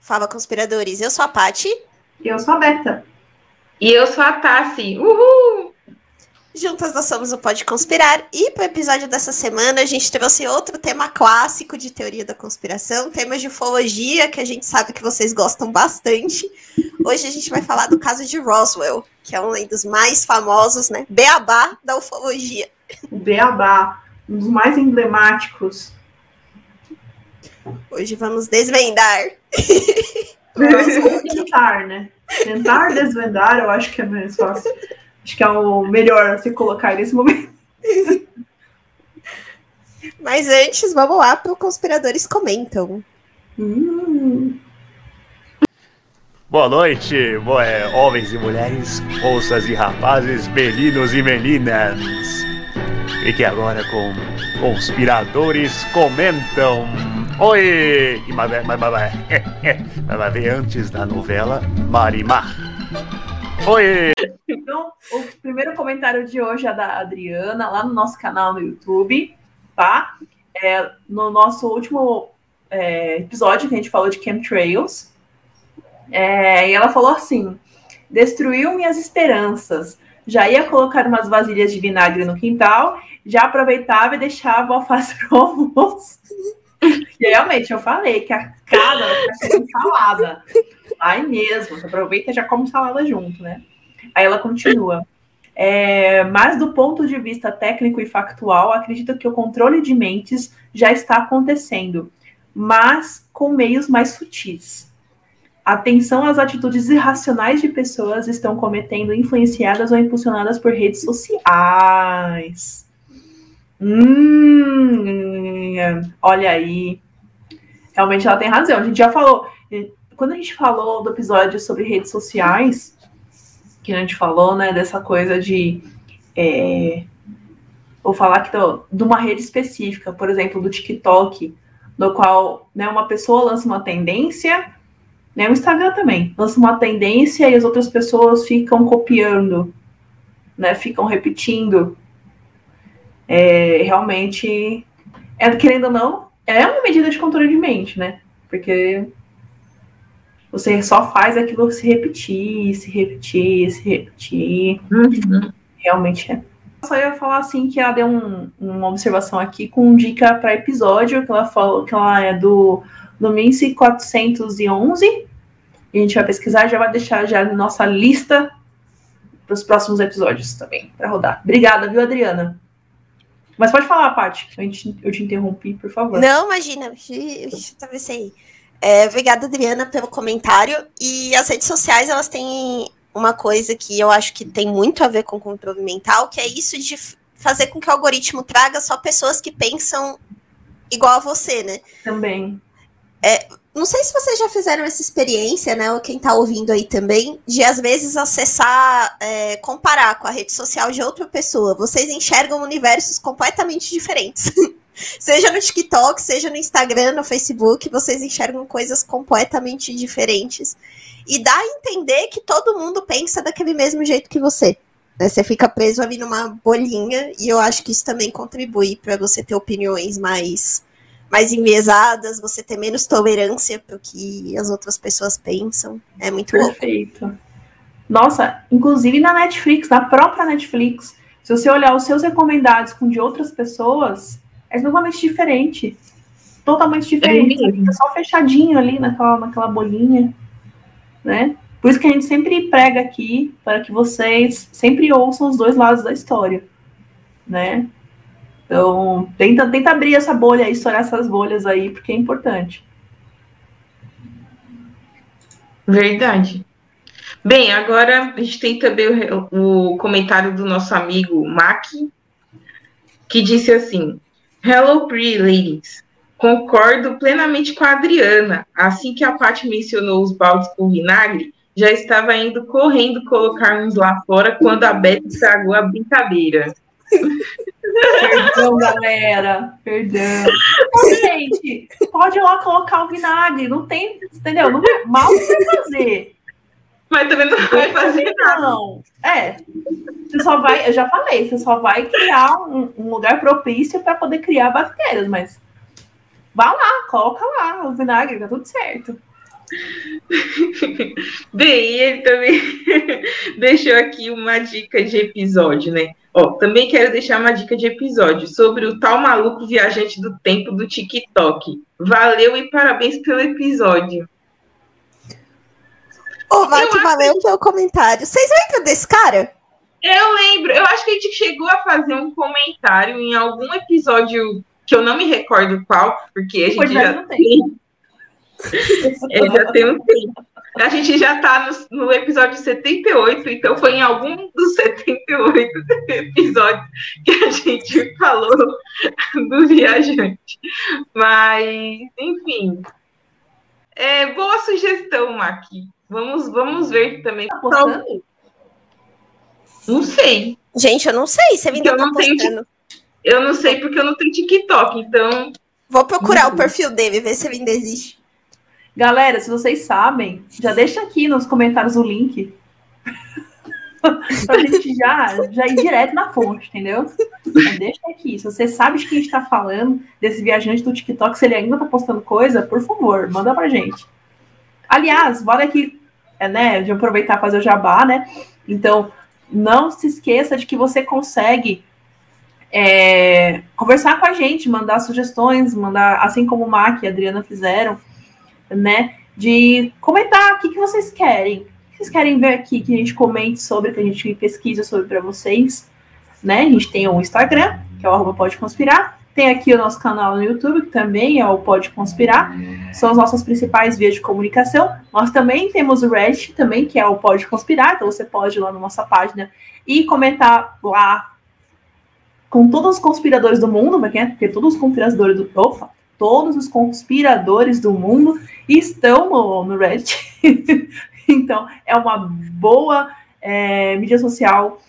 Fala, conspiradores. Eu sou a Pati. Eu sou a Berta. E eu sou a Tassi. Uhul! Juntas nós somos o Pode Conspirar. E para o episódio dessa semana, a gente trouxe outro tema clássico de teoria da conspiração, temas de ufologia, que a gente sabe que vocês gostam bastante. Hoje a gente vai falar do caso de Roswell, que é um dos mais famosos, né? Beabá da ufologia. O Beabá, um dos mais emblemáticos Hoje vamos desvendar. Vamos tentar, né? Tentar desvendar, eu acho que é mais fácil. Acho que é o melhor se colocar nesse momento. Mas antes, vamos lá para o Conspiradores Comentam. Hum. Boa noite, boa, é, homens e mulheres, moças e rapazes, meninos e meninas. Fique agora com Conspiradores Comentam. Oi! Mas, mas, mas, mas vai ver antes da novela Marimar. Oi! Então, o primeiro comentário de hoje é da Adriana, lá no nosso canal no YouTube, tá? É, no nosso último é, episódio que a gente falou de chemtrails. É, e ela falou assim: destruiu minhas esperanças. Já ia colocar umas vasilhas de vinagre no quintal, já aproveitava e deixava o alface pro almoço. E realmente, eu falei que a casa vai ser salada. Aí mesmo, você aproveita e já come salada junto, né? Aí ela continua. É, mas do ponto de vista técnico e factual, acredito que o controle de mentes já está acontecendo, mas com meios mais sutis. Atenção às atitudes irracionais de pessoas estão cometendo influenciadas ou impulsionadas por redes sociais. Hum, olha aí. Realmente ela tem razão. A gente já falou. Quando a gente falou do episódio sobre redes sociais, que a gente falou, né, dessa coisa de. É, vou falar que de uma rede específica, por exemplo, do TikTok, no qual né, uma pessoa lança uma tendência, né, o Instagram também, lança uma tendência e as outras pessoas ficam copiando, né, ficam repetindo é, realmente, é, querendo ou não, é uma medida de controle de mente, né? Porque você só faz aquilo se repetir, se repetir, se repetir. Uhum. Realmente é. Eu só ia falar assim que ela deu um, uma observação aqui com dica para episódio, que ela falou que ela é do, do Mince 411. E a gente vai pesquisar e já vai deixar já na nossa lista para os próximos episódios também, para rodar. Obrigada, viu, Adriana? Mas pode falar, Paty. Eu te, eu te interrompi, por favor. Não, imagina. Talvez aí. É, obrigada, Adriana, pelo comentário. E as redes sociais, elas têm uma coisa que eu acho que tem muito a ver com controle mental, que é isso de fazer com que o algoritmo traga só pessoas que pensam igual a você, né? Também. É, não sei se vocês já fizeram essa experiência, né? Ou quem tá ouvindo aí também, de às vezes acessar, é, comparar com a rede social de outra pessoa. Vocês enxergam universos completamente diferentes. seja no TikTok, seja no Instagram, no Facebook, vocês enxergam coisas completamente diferentes. E dá a entender que todo mundo pensa daquele mesmo jeito que você. Né? Você fica preso ali numa bolinha, e eu acho que isso também contribui para você ter opiniões mais mais enviesadas, você ter menos tolerância para o que as outras pessoas pensam. É muito Perfeito. Louco. Nossa, inclusive na Netflix, na própria Netflix, se você olhar os seus recomendados com de outras pessoas, é totalmente diferente. Totalmente diferente. É fica só fechadinho ali naquela, naquela bolinha, né? Por isso que a gente sempre prega aqui para que vocês sempre ouçam os dois lados da história, né? Então, tenta, tenta abrir essa bolha, estourar essas bolhas aí, porque é importante. Verdade. Bem, agora a gente tem também o, o comentário do nosso amigo Mac, que disse assim: Hello, pretty ladies. Concordo plenamente com a Adriana. Assim que a Paty mencionou os baldes com vinagre, já estava indo correndo colocar uns lá fora quando a Beth estragou a brincadeira. Perdão, galera. Perdão. gente, pode ir lá colocar o vinagre. Não tem, entendeu? Não, mal vai fazer. Mas também não vai fazer nada. Não, é. Você só vai, eu já falei, você só vai criar um, um lugar propício para poder criar bactérias, mas vá lá, coloca lá o vinagre, tá tudo certo. Bem, ele também deixou aqui uma dica de episódio, né? Ó, também quero deixar uma dica de episódio sobre o tal maluco viajante do tempo do TikTok. Valeu e parabéns pelo episódio. Ô, Mac, valeu pelo comentário. Vocês lembram desse cara? Eu lembro, eu acho que a gente chegou a fazer um comentário em algum episódio que eu não me recordo qual, porque a gente Pois é, já tem. É, já tem um tempo. A gente já está no, no episódio 78, então foi em algum dos 78 episódios que a gente falou do viajante. Mas, enfim. É, boa sugestão, Maqui. Vamos, vamos ver também. Tá? Não sei. Gente, eu não sei se ele ainda Eu tá não tenho postando. Eu não sei porque eu não tenho TikTok, então. Vou procurar Uhum. o perfil dele, ver se ele ainda existe. Galera, se vocês sabem, já deixa aqui nos comentários o link. pra gente já, já ir direto na fonte, entendeu? Já deixa aqui. Se você sabe de quem a gente tá falando, desse viajante do TikTok, se ele ainda tá postando coisa, por favor, manda pra gente. Aliás, vale aqui, é, né, de aproveitar e fazer o jabá, né? Então, não se esqueça de que você consegue é, conversar com a gente, mandar sugestões, mandar, assim como o Mac e a Adriana fizeram, né? De comentar o que, que vocês querem. O que vocês querem ver aqui que a gente comente sobre, que a gente pesquisa sobre para vocês, né? A gente tem o Instagram, que é o arroba Pode Conspirar. Tem aqui o nosso canal no YouTube, que também é o Pode Conspirar. São as nossas principais vias de comunicação. Nós também temos o Reddit, também, que é o Pode Conspirar. Então você pode ir lá na nossa página e comentar lá com todos os conspiradores do mundo, porque, porque todos os conspiradores do. Opa! Todos os conspiradores do mundo estão no, no Reddit. então, é uma boa é, mídia social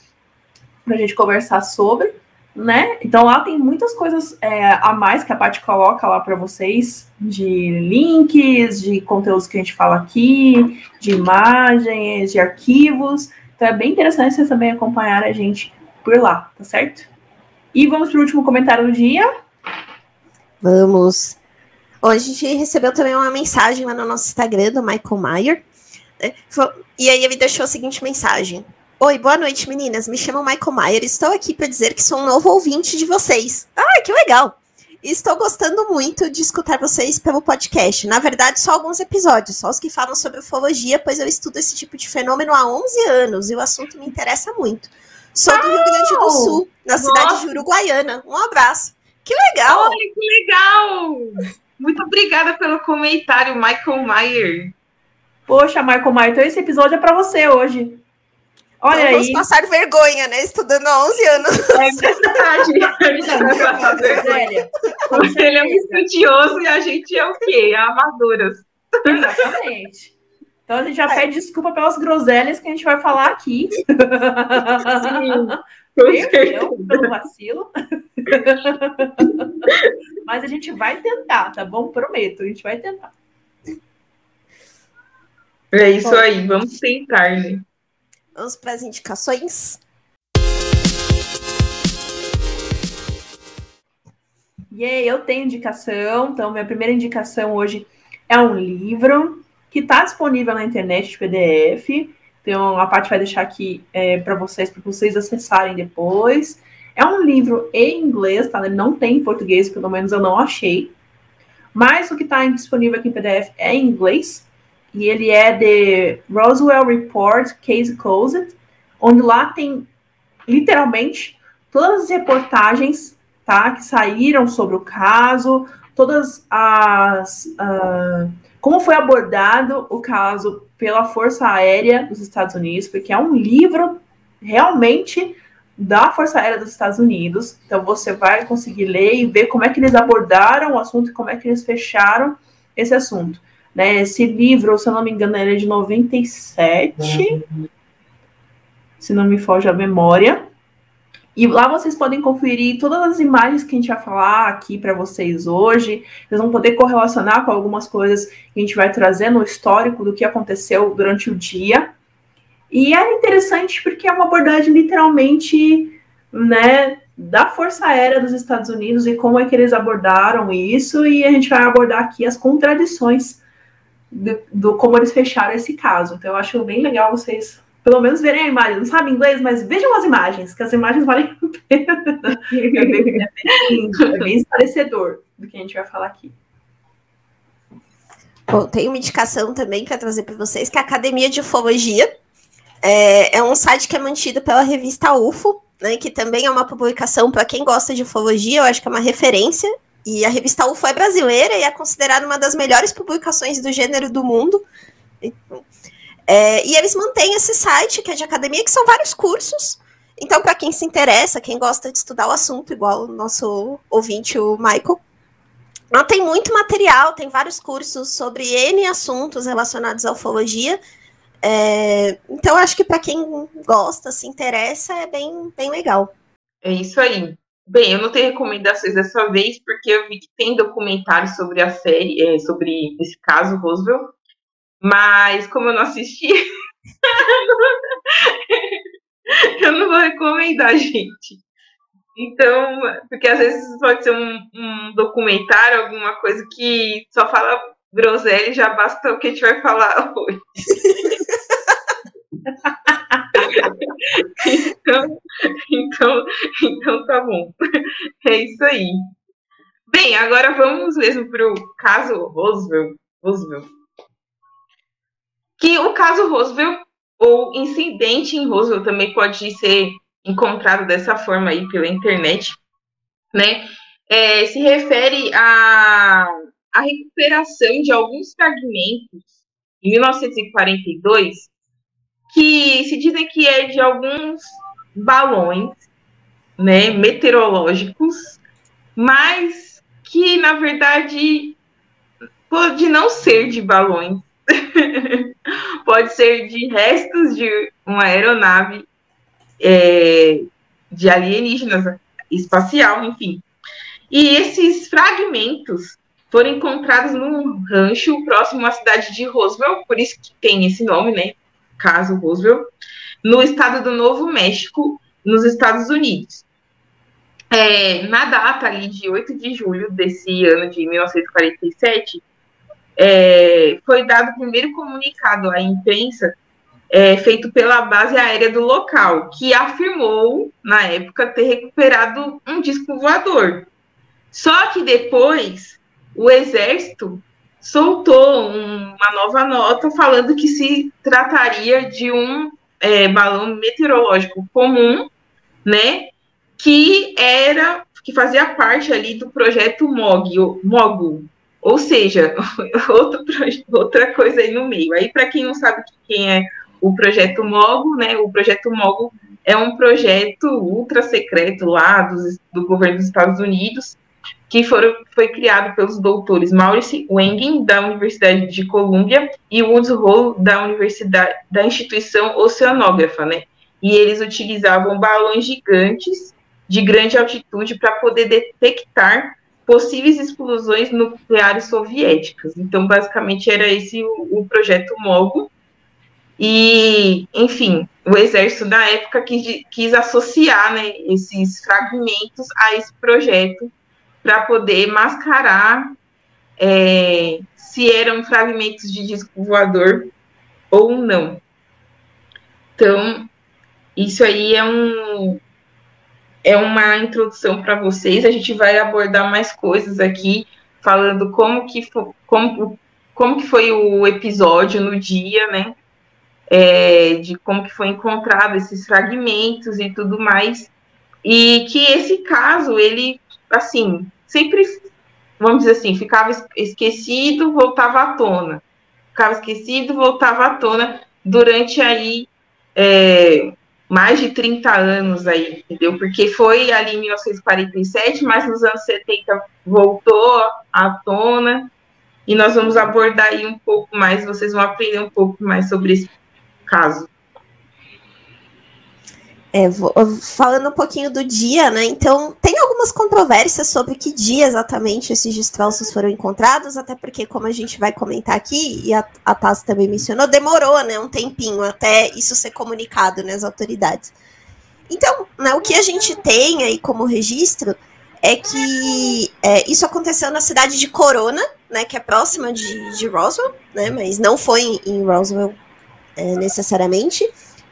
para a gente conversar sobre, né? Então, lá tem muitas coisas é, a mais que a Paty coloca lá para vocês, de links, de conteúdos que a gente fala aqui, de imagens, de arquivos. Então, é bem interessante vocês também acompanharem a gente por lá, tá certo? E vamos para o último comentário do dia. Vamos. Hoje a gente recebeu também uma mensagem lá no nosso Instagram do Michael Mayer. né? E aí ele deixou a seguinte mensagem. Oi, boa noite, meninas. Me chamo Michael Mayer. Estou aqui para dizer que sou um novo ouvinte de vocês. Ah, que legal! Estou gostando muito de escutar vocês pelo podcast. Na verdade, só alguns episódios, só os que falam sobre ufologia, pois eu estudo esse tipo de fenômeno há 11 anos e o assunto me interessa muito. Sou do Rio Grande do Sul, na cidade de Uruguaiana. Um abraço. Que legal! Olha que legal! Muito obrigada pelo comentário, Michael Mayer. Poxa, Michael Mayer, então esse episódio é para você hoje. Olha Então vamos aí. passar vergonha, né? Estudando há 11 anos. É verdade. Porque ele é um estudioso e a gente é o quê? Amadoras. Exatamente. Então a gente já pede desculpa pelas groselhas que a gente vai falar aqui. Sim, Perdeu pelo vacilo. Mas a gente vai tentar, tá bom? Prometo, a gente vai tentar. É isso aí, vamos tentar, né? Vamos para as indicações. E aí, eu tenho indicação. Então, minha primeira indicação hoje é um livro que está disponível na internet de PDF. Então, a parte vai deixar aqui é, para vocês, para vocês acessarem depois. É um livro em inglês, tá? Ele não tem em português, pelo menos eu não achei. Mas o que está disponível aqui em PDF é em inglês. E ele é de Roswell Report Case Closed, onde lá tem literalmente todas as reportagens tá, que saíram sobre o caso, todas as. ah, como foi abordado o caso pela Força Aérea dos Estados Unidos, porque é um livro realmente da Força Aérea dos Estados Unidos. Então você vai conseguir ler e ver como é que eles abordaram o assunto e como é que eles fecharam esse assunto. Né? Esse livro, se eu não me engano, ele é de 97, se não me foge a memória. E lá vocês podem conferir todas as imagens que a gente vai falar aqui para vocês hoje. Vocês vão poder correlacionar com algumas coisas que a gente vai trazer no histórico do que aconteceu durante o dia, E era interessante porque é uma abordagem literalmente, né, da Força Aérea dos Estados Unidos e como é que eles abordaram isso, e a gente vai abordar aqui as contradições do, do como eles fecharam esse caso. Então eu acho bem legal vocês pelo menos verem a imagem. Não sabem inglês, mas vejam as imagens, que as imagens valem a pena. É bem, é bem, é bem esclarecedor do que a gente vai falar aqui. Bom, tem uma indicação também para trazer para vocês, que é a Academia de Ufologia. É, é, um site que é mantido pela revista UFO, né, que também é uma publicação para quem gosta de ufologia, eu acho que é uma referência. E a revista UFO é brasileira e é considerada uma das melhores publicações do gênero do mundo. Então, é, e eles mantêm esse site, que é de academia, que são vários cursos. Então, para quem se interessa, quem gosta de estudar o assunto, igual o nosso ouvinte, o Michael, ela tem muito material, tem vários cursos sobre N assuntos relacionados à ufologia. É, então, acho que para quem gosta, se interessa, é bem, bem legal. É isso aí. Bem, eu não tenho recomendações dessa vez, porque eu vi que tem documentários sobre a série, é, sobre esse caso, Roosevelt, mas como eu não assisti, eu não vou recomendar, gente. Então, porque às vezes pode ser um, um documentário, alguma coisa que só fala groselha e já basta o que a gente vai falar hoje. então, tá bom. É isso aí. Bem, agora vamos mesmo para o caso Roosevelt. Roosevelt que o caso Roosevelt, ou incidente em Roosevelt, também pode ser encontrado dessa forma aí pela internet, né? É, se refere à, à recuperação de alguns fragmentos em 1942 que se dizem que é de alguns balões, né, meteorológicos, mas que na verdade pode não ser de balões, pode ser de restos de uma aeronave é, de alienígenas espacial, enfim. E esses fragmentos foram encontrados num rancho próximo à cidade de Roosevelt, por isso que tem esse nome, né? Caso Roosevelt, no estado do Novo México, nos Estados Unidos. É, na data ali de 8 de julho desse ano de 1947, é, foi dado o primeiro comunicado à imprensa é, feito pela base aérea do local, que afirmou, na época, ter recuperado um disco voador. Só que depois o exército soltou uma nova nota falando que se trataria de um é, balão meteorológico comum, né? Que era que fazia parte ali do projeto MOG, MOGU, ou seja, outro, outra coisa aí no meio. Aí, para quem não sabe quem é o projeto Mogo, né? O projeto Mogo é um projeto ultra secreto lá dos, do governo dos Estados Unidos, que foram, foi criado pelos doutores Maurice Wengin, da Universidade de Colômbia, e Woods Hole, da Universidade da instituição oceanógrafa, né? E eles utilizavam balões gigantes de grande altitude para poder detectar possíveis explosões nucleares soviéticas. Então, basicamente, era esse o, o projeto MOGO. E, enfim, o exército da época quis, quis associar né, esses fragmentos a esse projeto para poder mascarar é, se eram fragmentos de disco voador ou não. Então, isso aí é um, é uma introdução para vocês. A gente vai abordar mais coisas aqui, falando como que, como, como que foi o episódio no dia, né? É, de como que foi encontrado esses fragmentos e tudo mais. E que esse caso, ele, assim, sempre, vamos dizer assim, ficava esquecido, voltava à tona. Ficava esquecido, voltava à tona durante aí é, mais de 30 anos aí, entendeu? Porque foi ali em 1947, mas nos anos 70 voltou à tona, e nós vamos abordar aí um pouco mais, vocês vão aprender um pouco mais sobre esse caso. É, falando um pouquinho do dia, né? Então, tem algumas controvérsias sobre que dia exatamente esses destroços foram encontrados, até porque, como a gente vai comentar aqui, e a, a Tassi também mencionou, demorou, né, um tempinho até isso ser comunicado, né, autoridades. Então, né, o que a gente tem aí como registro é que é, isso aconteceu na cidade de Corona, né, que é próxima de, de Roswell, né, mas não foi em, em Roswell é, necessariamente.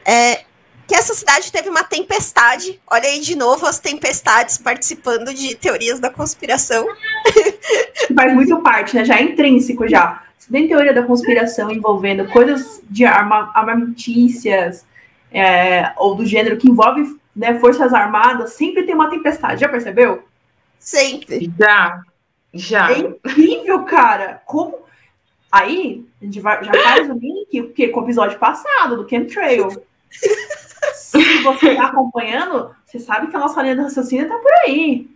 É, que essa cidade teve uma tempestade. Olha aí de novo as tempestades participando de teorias da conspiração. Faz muito parte, né? Já é intrínseco já. Se tem teoria da conspiração envolvendo coisas de arma, armamentícias é, ou do gênero que envolve né, forças armadas, sempre tem uma tempestade. Já percebeu? Sempre. Já. Já. É incrível, cara. Como. Aí, a gente vai, já faz o link porque, com o episódio passado do Chemtrail. Se você está acompanhando, você sabe que a nossa linha de raciocínio está por aí.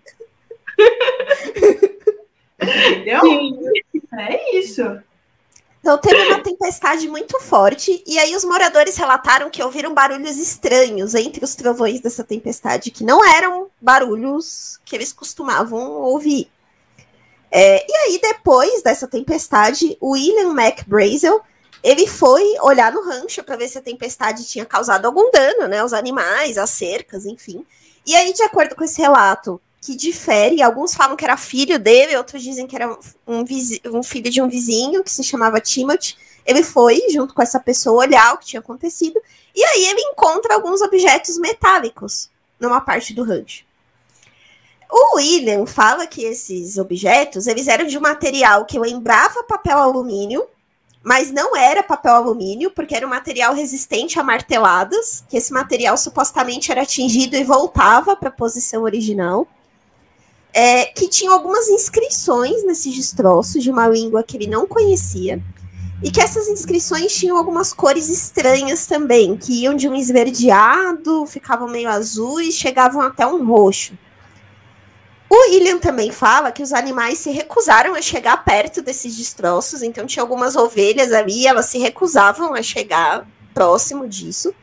Entendeu? Sim. É isso. Então teve uma tempestade muito forte, e aí os moradores relataram que ouviram barulhos estranhos entre os trovões dessa tempestade, que não eram barulhos que eles costumavam ouvir. É, e aí, depois dessa tempestade, o William McBrazel ele foi olhar no rancho para ver se a tempestade tinha causado algum dano, né? Os animais, as cercas, enfim. E aí, de acordo com esse relato, que difere, alguns falam que era filho dele, outros dizem que era um, um filho de um vizinho que se chamava Timothy. Ele foi, junto com essa pessoa, olhar o que tinha acontecido, e aí ele encontra alguns objetos metálicos numa parte do rancho. O William fala que esses objetos eles eram de um material que lembrava papel alumínio, mas não era papel alumínio, porque era um material resistente a marteladas, que esse material supostamente era atingido e voltava para a posição original. É, que tinha algumas inscrições nesses destroços de uma língua que ele não conhecia, e que essas inscrições tinham algumas cores estranhas também, que iam de um esverdeado, ficavam meio azuis, chegavam até um roxo. O William também fala que os animais se recusaram a chegar perto desses destroços, então tinha algumas ovelhas ali, elas se recusavam a chegar próximo disso.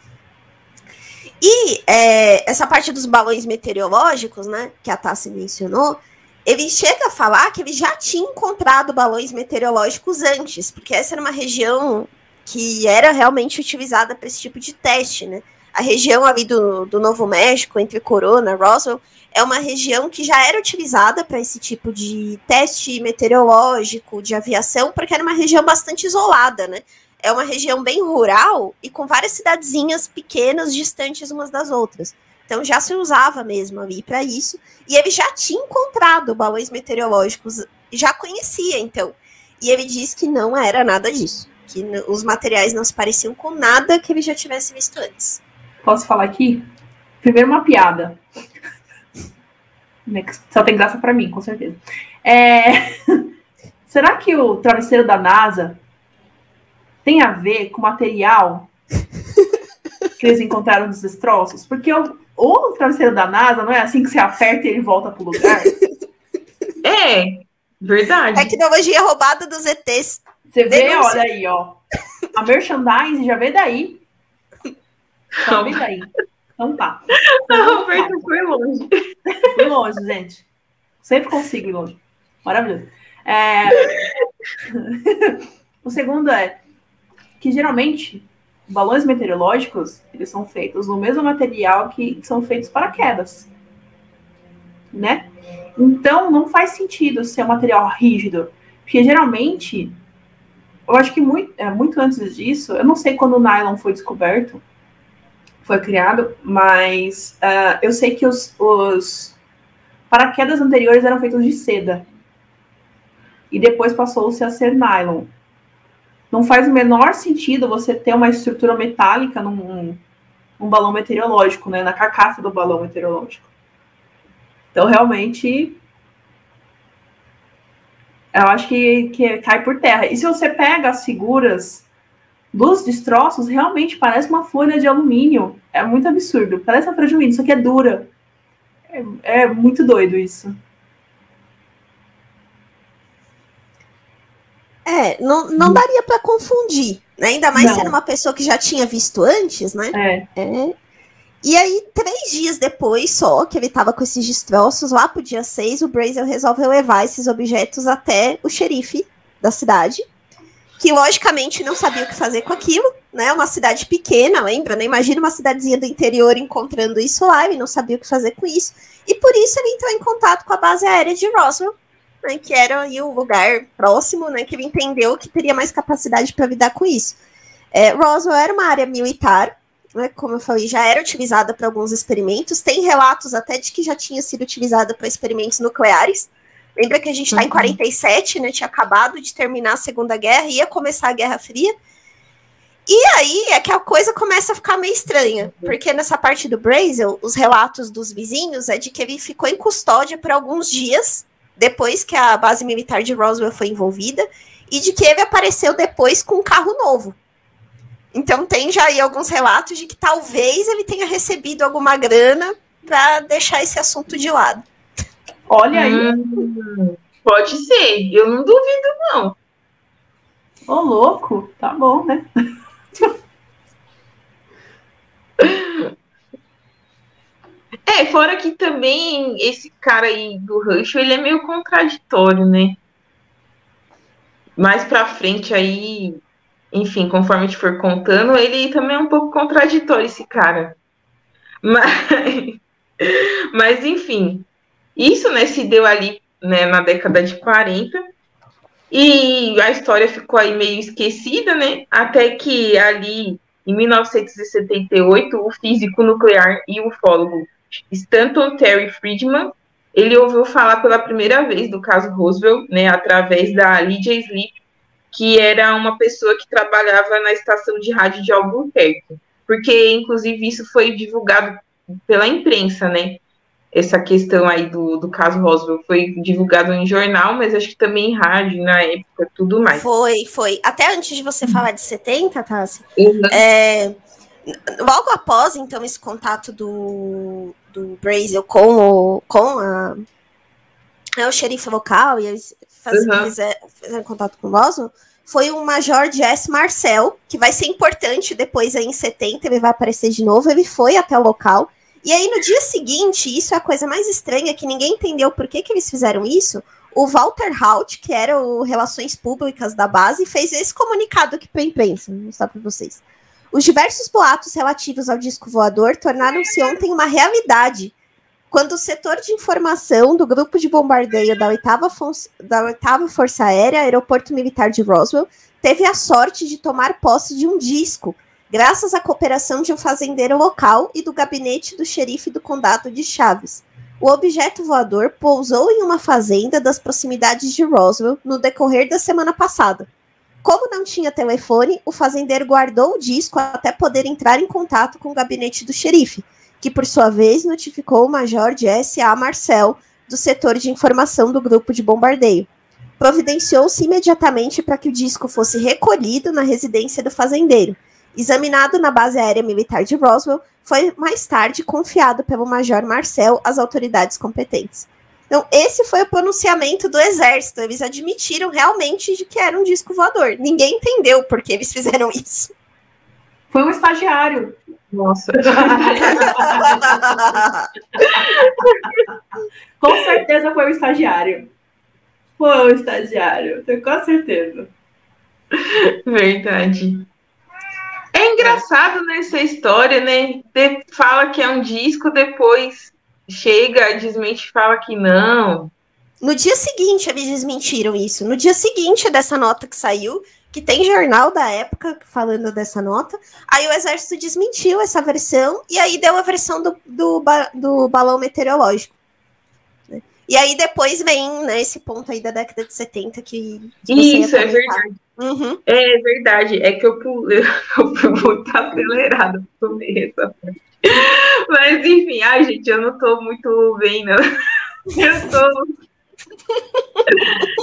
E é, essa parte dos balões meteorológicos, né, que a Tassi mencionou, ele chega a falar que ele já tinha encontrado balões meteorológicos antes, porque essa era uma região que era realmente utilizada para esse tipo de teste, né? A região ali do, do Novo México, entre Corona, Roswell, é uma região que já era utilizada para esse tipo de teste meteorológico, de aviação, porque era uma região bastante isolada, né? É uma região bem rural e com várias cidadezinhas pequenas distantes umas das outras. Então já se usava mesmo ali para isso. E ele já tinha encontrado balões meteorológicos, já conhecia então. E ele diz que não era nada disso, que os materiais não se pareciam com nada que ele já tivesse visto antes. Posso falar aqui? Primeiro uma piada. Né, só tem graça para mim, com certeza. É... Será que o travesseiro da NASA tem a ver com o material que eles encontraram nos destroços? Porque o, o travesseiro da NASA não é assim que você aperta e ele volta pro lugar? É, verdade. Tecnologia roubada dos ETs. Você vê, Denúncia. olha aí, ó. A merchandising já vê daí. Vê daí. Então tá. A Roberta foi longe. Fui longe, gente. Sempre consigo ir longe. Maravilhoso. É... o segundo é que geralmente balões meteorológicos eles são feitos no mesmo material que são feitos para quedas, né? Então não faz sentido ser um material rígido, porque geralmente eu acho que muito, é, muito antes disso, eu não sei quando o nylon foi descoberto, foi criado, mas uh, eu sei que os, os paraquedas anteriores eram feitos de seda. E depois passou-se a ser nylon. Não faz o menor sentido você ter uma estrutura metálica num um balão meteorológico, né? Na carcaça do balão meteorológico. Então, realmente, eu acho que, que cai por terra. E se você pega as figuras dos destroços realmente parece uma folha de alumínio. É muito absurdo. Parece uma folha de alumínio, só que é dura. É, é muito doido isso. É, não, não daria para confundir, né? Ainda mais não. sendo uma pessoa que já tinha visto antes, né? É. é. E aí, três dias depois só, que ele tava com esses destroços, lá pro dia 6, o Brazel resolve levar esses objetos até o xerife da cidade, que logicamente não sabia o que fazer com aquilo, né? Uma cidade pequena, lembra? Né? Imagina uma cidadezinha do interior encontrando isso lá, ele não sabia o que fazer com isso. E por isso ele entrou em contato com a base aérea de Roswell, né, que era aí o lugar próximo, né, que ele entendeu que teria mais capacidade para lidar com isso. É, Roswell era uma área militar, né, como eu falei, já era utilizada para alguns experimentos. Tem relatos até de que já tinha sido utilizada para experimentos nucleares. Lembra que a gente está uhum. em 47, né? Tinha acabado de terminar a Segunda Guerra, ia começar a Guerra Fria. E aí é que a coisa começa a ficar meio estranha, porque nessa parte do Brazel, os relatos dos vizinhos é de que ele ficou em custódia por alguns dias, depois que a base militar de Roswell foi envolvida, e de que ele apareceu depois com um carro novo. Então tem já aí alguns relatos de que talvez ele tenha recebido alguma grana para deixar esse assunto de lado. Olha aí. Hum, pode ser, eu não duvido, não. Ô, louco, tá bom, né? É, fora que também esse cara aí do Rush, ele é meio contraditório, né? Mais pra frente aí, enfim, conforme a gente for contando, ele também é um pouco contraditório, esse cara. Mas, mas enfim, isso, né, se deu ali, né, na década de 40, e a história ficou aí meio esquecida, né, até que ali, em 1978, o físico nuclear e ufólogo Stanton Terry Friedman, ele ouviu falar pela primeira vez do caso Roosevelt, né, através da Lydia Sleep, que era uma pessoa que trabalhava na estação de rádio de Albuquerque, porque inclusive isso foi divulgado pela imprensa, né? Essa questão aí do, do caso Roswell foi divulgado em jornal, mas acho que também em rádio na época, tudo mais. Foi, foi. Até antes de você falar de 70, Tassi, uhum. é, logo após, então, esse contato do, do Brazel com o, com a, é, o xerife local, e eles uhum. fizeram, fizeram contato com o Roswell, foi o Major Jess Marcel, que vai ser importante depois aí em 70, ele vai aparecer de novo, ele foi até o local, e aí no dia seguinte, isso é a coisa mais estranha, que ninguém entendeu por que, que eles fizeram isso, o Walter Haut, que era o Relações Públicas da base, fez esse comunicado aqui para a imprensa, vou mostrar para vocês. Os diversos boatos relativos ao disco voador tornaram-se ontem uma realidade, quando o setor de informação do grupo de bombardeio da 8 da 8 Força Aérea, Aeroporto Militar de Roswell, teve a sorte de tomar posse de um disco, graças à cooperação de um fazendeiro local e do gabinete do xerife do condado de Chaves. O objeto voador pousou em uma fazenda das proximidades de Roswell no decorrer da semana passada. Como não tinha telefone, o fazendeiro guardou o disco até poder entrar em contato com o gabinete do xerife, que por sua vez notificou o Major de S.A. Marcel, do setor de informação do grupo de bombardeio. Providenciou-se imediatamente para que o disco fosse recolhido na residência do fazendeiro. Examinado na base aérea militar de Roswell, foi mais tarde confiado pelo Major Marcel às autoridades competentes. Então, esse foi o pronunciamento do exército. Eles admitiram realmente de que era um disco voador. Ninguém entendeu por que eles fizeram isso. Foi um estagiário. Nossa. com certeza foi um estagiário. Foi um estagiário, tenho com certeza. Verdade. É engraçado nessa história, né? De, fala que é um disco, depois chega, desmente fala que não. No dia seguinte, eles desmentiram isso. No dia seguinte dessa nota que saiu, que tem jornal da época falando dessa nota, aí o exército desmentiu essa versão e aí deu a versão do, do, do balão meteorológico. Né? E aí depois vem né, esse ponto aí da década de 70 que. Isso, é verdade. Uhum. É verdade. É que eu pulei, eu fui muito acelerada no começo. Mas enfim, ai, gente, eu não tô muito bem, não. Eu tô.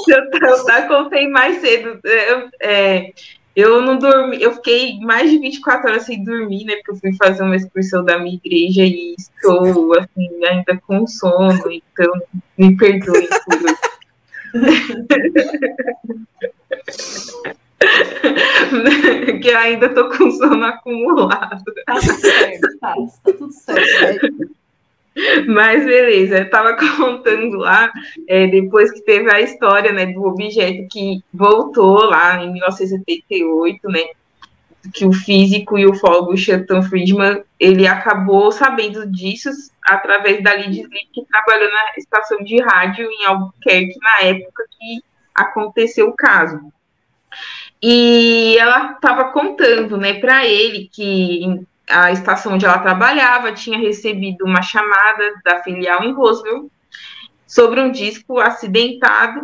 eu, eu contei mais cedo. Eu, é, eu não dormi, eu fiquei mais de 24 horas sem dormir, né? Porque eu fui fazer uma excursão da minha igreja e estou assim, ainda com sono, então me perdoem por que ainda tô com sono acumulado. Tá tudo certo, tá, tá tudo certo. Mas beleza, eu estava contando lá, é, depois que teve a história né, do objeto que voltou lá em 1978, né? Que o físico e o ufólogo Shelton Friedman, ele acabou sabendo disso através da Lidia Sleep, que trabalhou na estação de rádio em Albuquerque na época que aconteceu o caso. E ela estava contando, né, para ele que a estação onde ela trabalhava tinha recebido uma chamada da filial em Roswell sobre um disco acidentado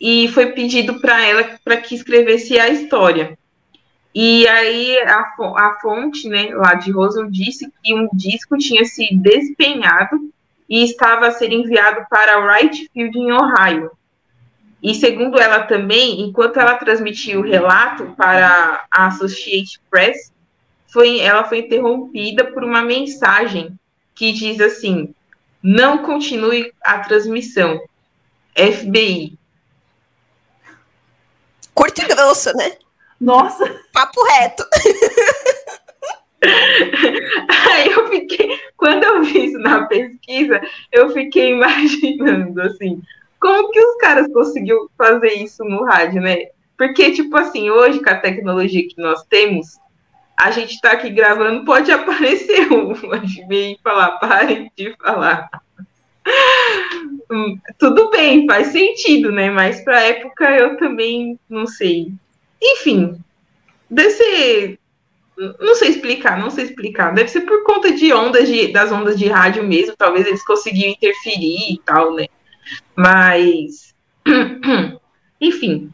e foi pedido para ela para que escrevesse a história. E aí a, a fonte, né, lá de Roswell disse que um disco tinha se despenhado e estava a ser enviado para Wright Field em Ohio. E segundo ela também, enquanto ela transmitia o relato para a Associated Press, foi, ela foi interrompida por uma mensagem que diz assim: não continue a transmissão. FBI. Curto e grosso, né? Nossa! Papo reto. Aí eu fiquei, quando eu vi isso na pesquisa, eu fiquei imaginando assim, como que os caras conseguiram fazer isso no rádio, né? Porque, tipo assim, hoje, com a tecnologia que nós temos, a gente está aqui gravando, pode aparecer um e falar, pare de falar. Hum, tudo bem, faz sentido, né? Mas para época eu também não sei. Enfim, deve ser. Não sei explicar, não sei explicar. Deve ser por conta de ondas de, das ondas de rádio mesmo. Talvez eles conseguiam interferir e tal, né? Mas. Enfim.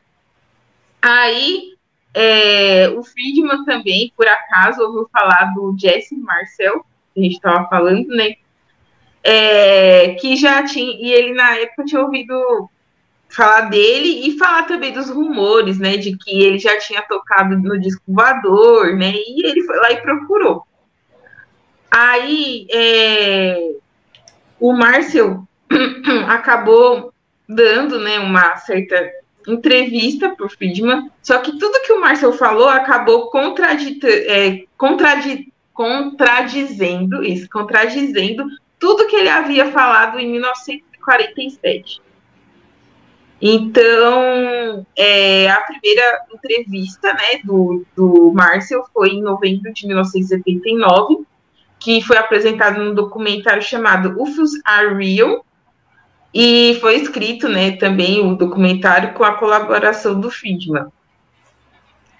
Aí é, o Friedman também, por acaso, ouviu falar do Jesse Marcel, que a gente estava falando, né? É, que já tinha, e ele na época tinha ouvido falar dele e falar também dos rumores, né, de que ele já tinha tocado no disco voador, né, e ele foi lá e procurou. Aí, é, o Marcel acabou dando, né, uma certa entrevista para o Friedman, só que tudo que o Marcel falou acabou é, contradi contradizendo isso, contradizendo tudo que ele havia falado em 1947. Então, é, a primeira entrevista né, do, do Marcel foi em novembro de 1979, que foi apresentada num documentário chamado UFOs Are Real, e foi escrito, né, também o documentário com a colaboração do Friedman.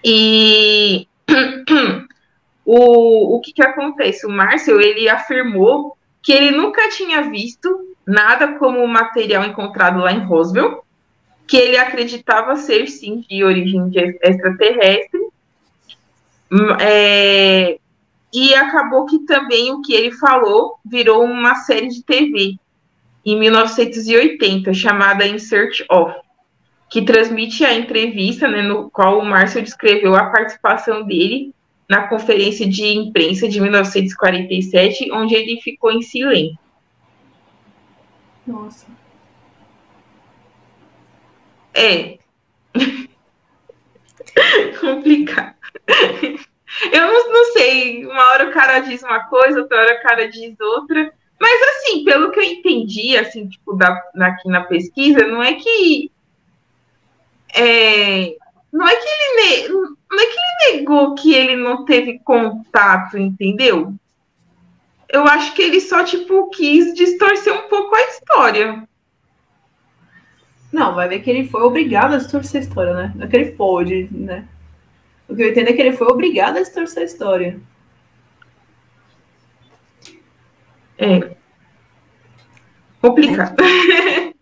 E o, o que, que acontece? O Márcio, ele afirmou que ele nunca tinha visto nada como o material encontrado lá em Roswell, que ele acreditava ser, sim, de origem extraterrestre, hum, é, e acabou que também o que ele falou virou uma série de TV, em 1980, chamada In Search of, que transmite a entrevista, né, no qual o Márcio descreveu a participação dele na conferência de imprensa de 1947, onde ele ficou em silêncio. Nossa. É. Complicado. Eu não, não, sei, uma hora o cara diz uma coisa, outra hora o cara diz outra. Mas assim, pelo que eu entendi, assim, tipo, da, aqui na pesquisa, não é que. É, não é que ele não é que ele negou que ele não teve contato, entendeu? Eu acho que ele só, tipo, quis distorcer um pouco a história. Não, vai ver que ele foi obrigado a distorcer a história, né? Não é que ele pôde, né? O que eu entendo é que ele foi obrigado a distorcer a história. É. Complicado.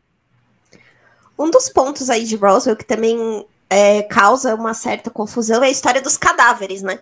Um dos pontos aí de Roswell que também é, causa uma certa confusão é a história dos cadáveres, né?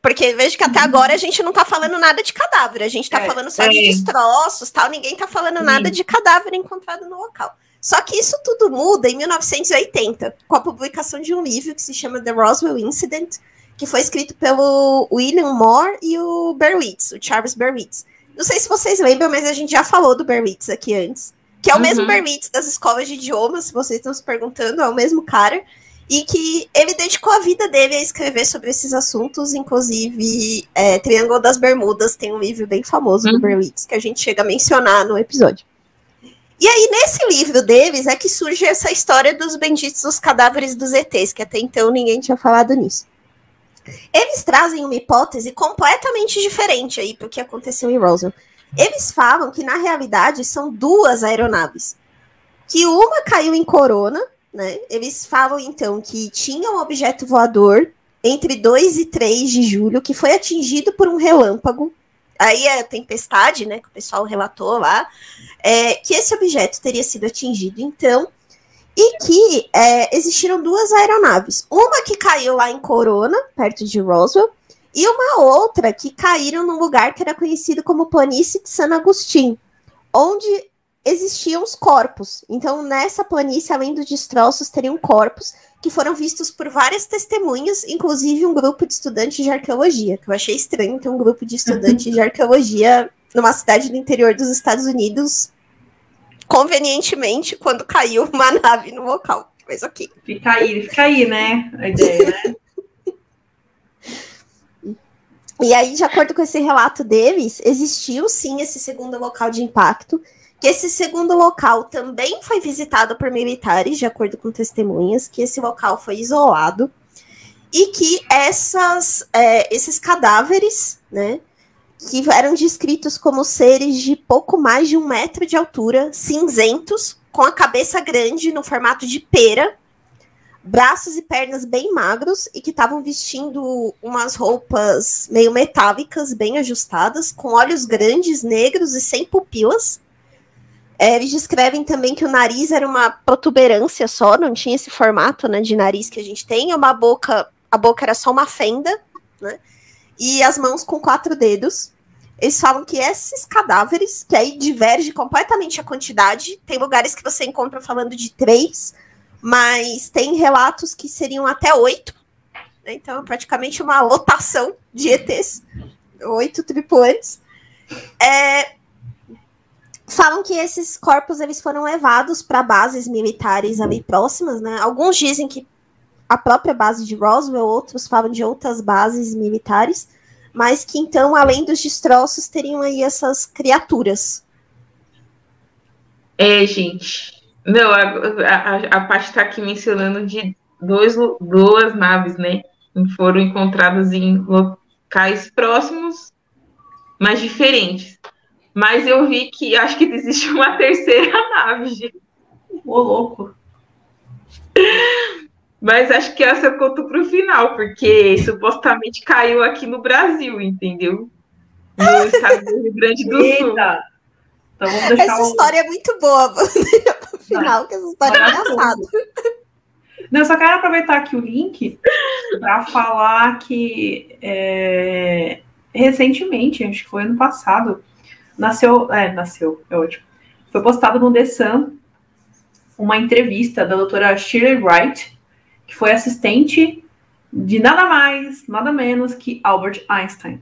Porque vejo que até uhum. agora a gente não tá falando nada de cadáver, a gente tá é, falando só é. de destroços, tal, ninguém tá falando Sim. nada de cadáver encontrado no local. Só que isso tudo muda em 1980, com a publicação de um livro que se chama The Roswell Incident, que foi escrito pelo William Moore e o Berwitz, o Charles Berwitz. Não sei se vocês lembram, mas a gente já falou do Berwitz aqui antes. Que é o uhum. mesmo Berwitz das escolas de idiomas, se vocês estão se perguntando, é o mesmo cara. e que ele dedicou a vida dele a escrever sobre esses assuntos, inclusive é, Triângulo das Bermudas tem um livro bem famoso do Berlitz que a gente chega a mencionar no episódio. E aí, nesse livro deles, é que surge essa história dos benditos dos cadáveres dos ETs, que até então ninguém tinha falado nisso. Eles trazem uma hipótese completamente diferente aí pro que aconteceu em Roswell. Eles falam que, na realidade, são duas aeronaves. Que uma caiu em Corona, né? Eles falam, então, que tinha um objeto voador entre 2 e 3 de julho que foi atingido por um relâmpago. Aí é a tempestade, né? Que o pessoal relatou lá. É, que esse objeto teria sido atingido, então, e que é, existiram duas aeronaves. Uma que caiu lá em Corona, perto de Roswell, e uma outra que caíram num lugar que era conhecido como Planície de San Agustín, onde existiam os corpos. Então, nessa planície, além dos destroços, teriam corpos que foram vistos por várias testemunhas, inclusive um grupo de estudantes de arqueologia, que eu achei estranho ter um grupo de estudantes de arqueologia numa cidade do interior dos Estados Unidos convenientemente quando caiu uma nave no local. Mas ok. Fica aí, fica aí, né? A ideia, né? E aí, de acordo com esse relato deles, existiu sim esse segundo local de impacto, que esse segundo local também foi visitado por militares, de acordo com testemunhas, que esse local foi isolado e que essas, é, esses cadáveres, né, que eram descritos como seres de pouco mais de um metro de altura, cinzentos, com a cabeça grande no formato de pera, braços e pernas bem magros e que estavam vestindo umas roupas meio metálicas, bem ajustadas, com olhos grandes, negros e sem pupilas. É, eles descrevem também que o nariz era uma protuberância só, não tinha esse formato né, de nariz que a gente tem, uma boca, a boca era só uma fenda, né? E as mãos com quatro dedos. Eles falam que esses cadáveres, que aí diverge completamente a quantidade, tem lugares que você encontra falando de três, mas tem relatos que seriam até oito. Né? Então, é praticamente uma lotação de ETs, oito tripulantes. É, falam que esses corpos eles foram levados para bases militares ali próximas, né? Alguns dizem que a própria base de Roswell, outros falam de outras bases militares mas que então, além dos destroços, teriam aí essas criaturas. É, gente. Não, a, a, a parte está aqui mencionando de dois, duas naves, né? Que foram encontradas em locais próximos, mas diferentes. Mas eu vi que acho que existe uma terceira nave, gente. Ô, louco. Mas acho que essa eu conto para o final, porque supostamente caiu aqui no Brasil, entendeu? No estado do Rio Grande do Sul. Eita. Então vamos deixar essa história é muito boa no final, que essa história é engraçada. Não, eu só quero aproveitar aqui o link para falar que é, recentemente, acho que foi ano passado, nasceu, é, nasceu, é ótimo. Foi postado no The Sun uma entrevista da doutora Shirley Wright, que foi assistente de nada mais, nada menos que Albert Einstein.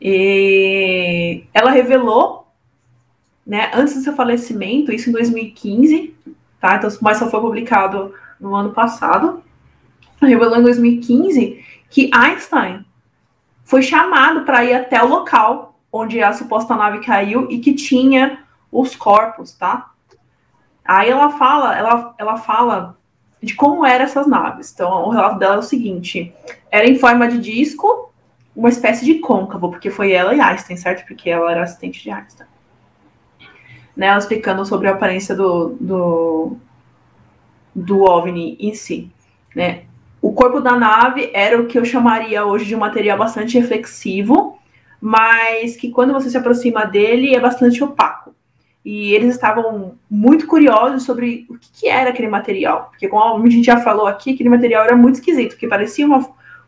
E ela revelou, né, antes do seu falecimento, isso em 2015, tá? Então, mas só foi publicado no ano passado. Revelou em 2015 que Einstein foi chamado para ir até o local onde a suposta nave caiu e que tinha os corpos, tá? Aí ela fala, ela, ela fala de como eram essas naves. Então, o relato dela é o seguinte: era em forma de disco, uma espécie de côncavo, porque foi ela e Einstein, certo? Porque ela era assistente de Einstein. Né, ela explicando sobre a aparência do, do, do OVNI em si. Né? O corpo da nave era o que eu chamaria hoje de um material bastante reflexivo, mas que quando você se aproxima dele é bastante opaco e eles estavam muito curiosos sobre o que, que, era aquele material. Porque, como a gente já falou aqui, aquele material era muito esquisito, porque parecia uma,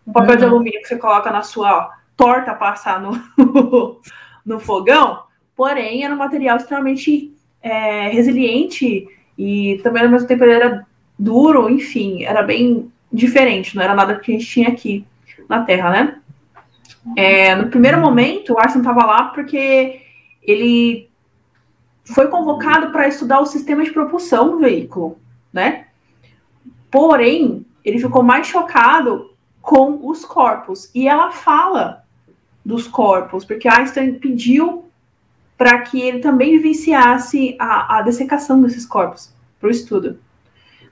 um papel uhum. de alumínio que você coloca na sua torta passar no, no fogão, porém era um material extremamente é, resiliente e também ao mesmo tempo ele era duro, enfim, era bem diferente, não era nada que a gente tinha aqui na Terra, né? É, no primeiro momento, o Arson estava lá porque ele foi convocado para estudar o sistema de propulsão do veículo, né? Porém, ele ficou mais chocado com os corpos. E ela fala dos corpos, porque Einstein pediu para que ele também vivenciasse a, a dessecação desses corpos para o estudo.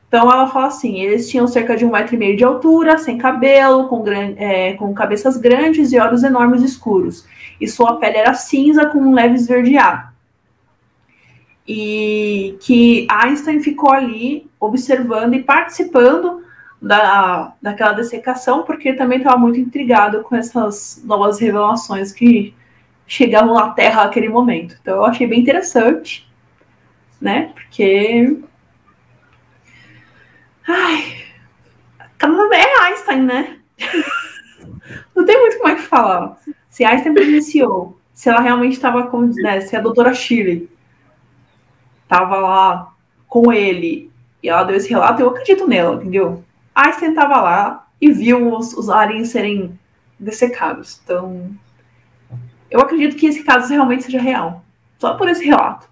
Então ela fala assim: eles tinham cerca de um metro e meio de altura, sem cabelo, com, é, com cabeças grandes e olhos enormes escuros. E sua pele era cinza com um leve esverdeado. E que Einstein ficou ali observando e participando da, daquela dessecação, porque também estava muito intrigado com essas novas revelações que chegavam na Terra naquele momento. Então eu achei bem interessante, né? Porque Ai, é Einstein, né? Não tem muito como é que falar. Se Einstein presenciou, se ela realmente estava com, né, se a doutora Shirley estava lá com ele e ela deu esse relato, eu acredito nela, entendeu? Einstein estava lá e viu os, os aliens serem dessecados. Então, eu acredito que esse caso realmente seja real. Só por esse relato.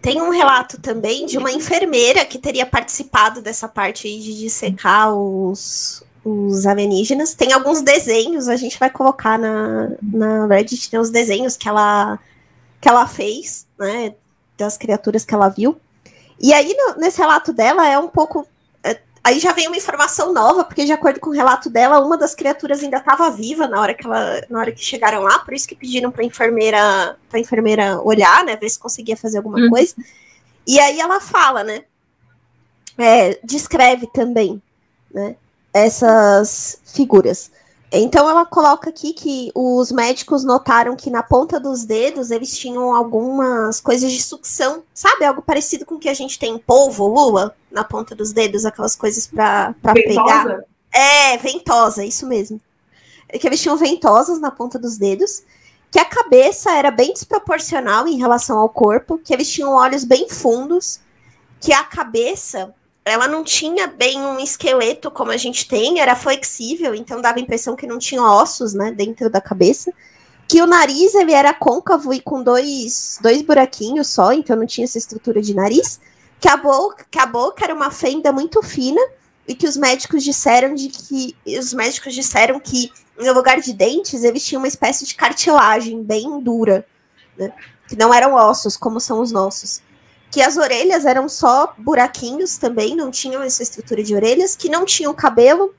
Tem um relato também de uma enfermeira que teria participado dessa parte aí de dissecar os, os alienígenas. Tem alguns desenhos, a gente vai colocar na, na Reddit, tem os desenhos que ela, que ela fez, né, das criaturas que ela viu. E aí, no, nesse relato dela, é um pouco Aí já vem uma informação nova, porque de acordo com o relato dela, uma das criaturas ainda estava viva na hora que ela, na hora que chegaram lá, por isso que pediram para enfermeira, para enfermeira olhar, né, ver se conseguia fazer alguma uhum. coisa. E aí ela fala, né? É, descreve também, né, essas figuras. Então ela coloca aqui que os médicos notaram que na ponta dos dedos eles tinham algumas coisas de sucção, sabe? Algo parecido com o que a gente tem em polvo, lua, na ponta dos dedos, aquelas coisas para pegar. É, ventosa, isso mesmo. Que eles tinham ventosas na ponta dos dedos, que a cabeça era bem desproporcional em relação ao corpo, que eles tinham olhos bem fundos, que a cabeça ela não tinha bem um esqueleto como a gente tem, era flexível, então dava a impressão que não tinha ossos, né, dentro da cabeça. Que o nariz ele era côncavo e com dois, dois buraquinhos só, então não tinha essa estrutura de nariz. Que a boca, que a boca era uma fenda muito fina e que os médicos disseram de que os médicos disseram que no lugar de dentes eles tinham uma espécie de cartilagem bem dura, né, que não eram ossos como são os nossos que as orelhas eram só buraquinhos também, não tinham essa estrutura de orelhas, que não tinham cabelo,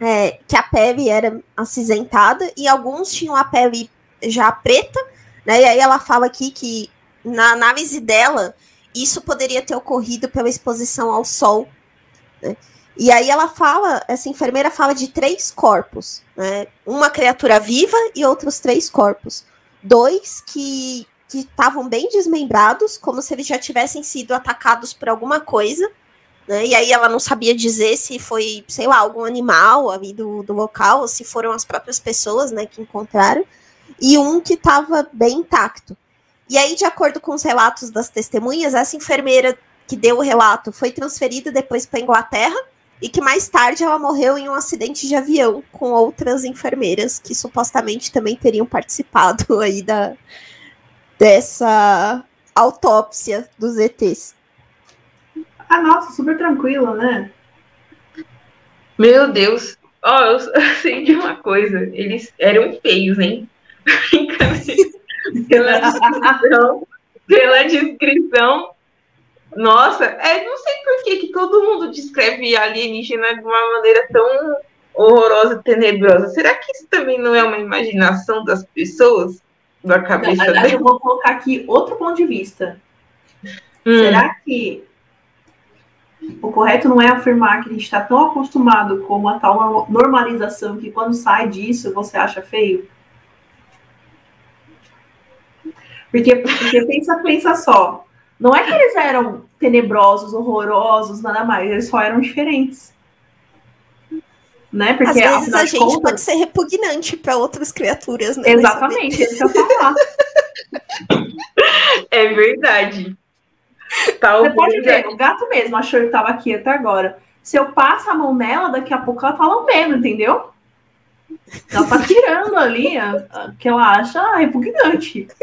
é, que a pele era acinzentada, e alguns tinham a pele já preta, né? E aí ela fala aqui que na análise dela, isso poderia ter ocorrido pela exposição ao sol. Né? E aí ela fala, essa enfermeira fala de três corpos, né? Uma criatura viva e outros três corpos. Dois que que estavam bem desmembrados, como se eles já tivessem sido atacados por alguma coisa. Né? E aí ela não sabia dizer se foi, sei lá, algum animal ali do, do local, ou se foram as próprias pessoas né, que encontraram. E um que estava bem intacto. E aí, de acordo com os relatos das testemunhas, essa enfermeira que deu o relato foi transferida depois para Inglaterra e que mais tarde ela morreu em um acidente de avião com outras enfermeiras que supostamente também teriam participado aí da, dessa autópsia dos ETs. Ah, nossa, super tranquila, né? Meu Deus. Ó, oh, eu sei de uma coisa. Eles eram feios, hein? pela descrição, pela descrição. Nossa, é, não sei por que, que todo mundo descreve alienígena de uma maneira tão horrorosa, tenebrosa. Será que isso também não é uma imaginação das pessoas? Da cabeça não, dele. Eu vou colocar aqui outro ponto de vista. Hum. Será que o correto não é afirmar que a gente está tão acostumado com uma tal normalização que quando sai disso você acha feio? Porque, porque pensa, pensa só. Não é que eles eram tenebrosos, horrorosos, nada mais. Eles só eram diferentes né? Porque Às vezes a gente contas... pode ser repugnante para outras criaturas, né? Exatamente, isso que eu falar. é verdade. Você pode ver, o gato mesmo achou que estava aqui até agora. Se eu passo a mão nela, daqui a pouco ela tá lambendo, entendeu? Ela tá tirando ali a, a, que ela acha repugnante.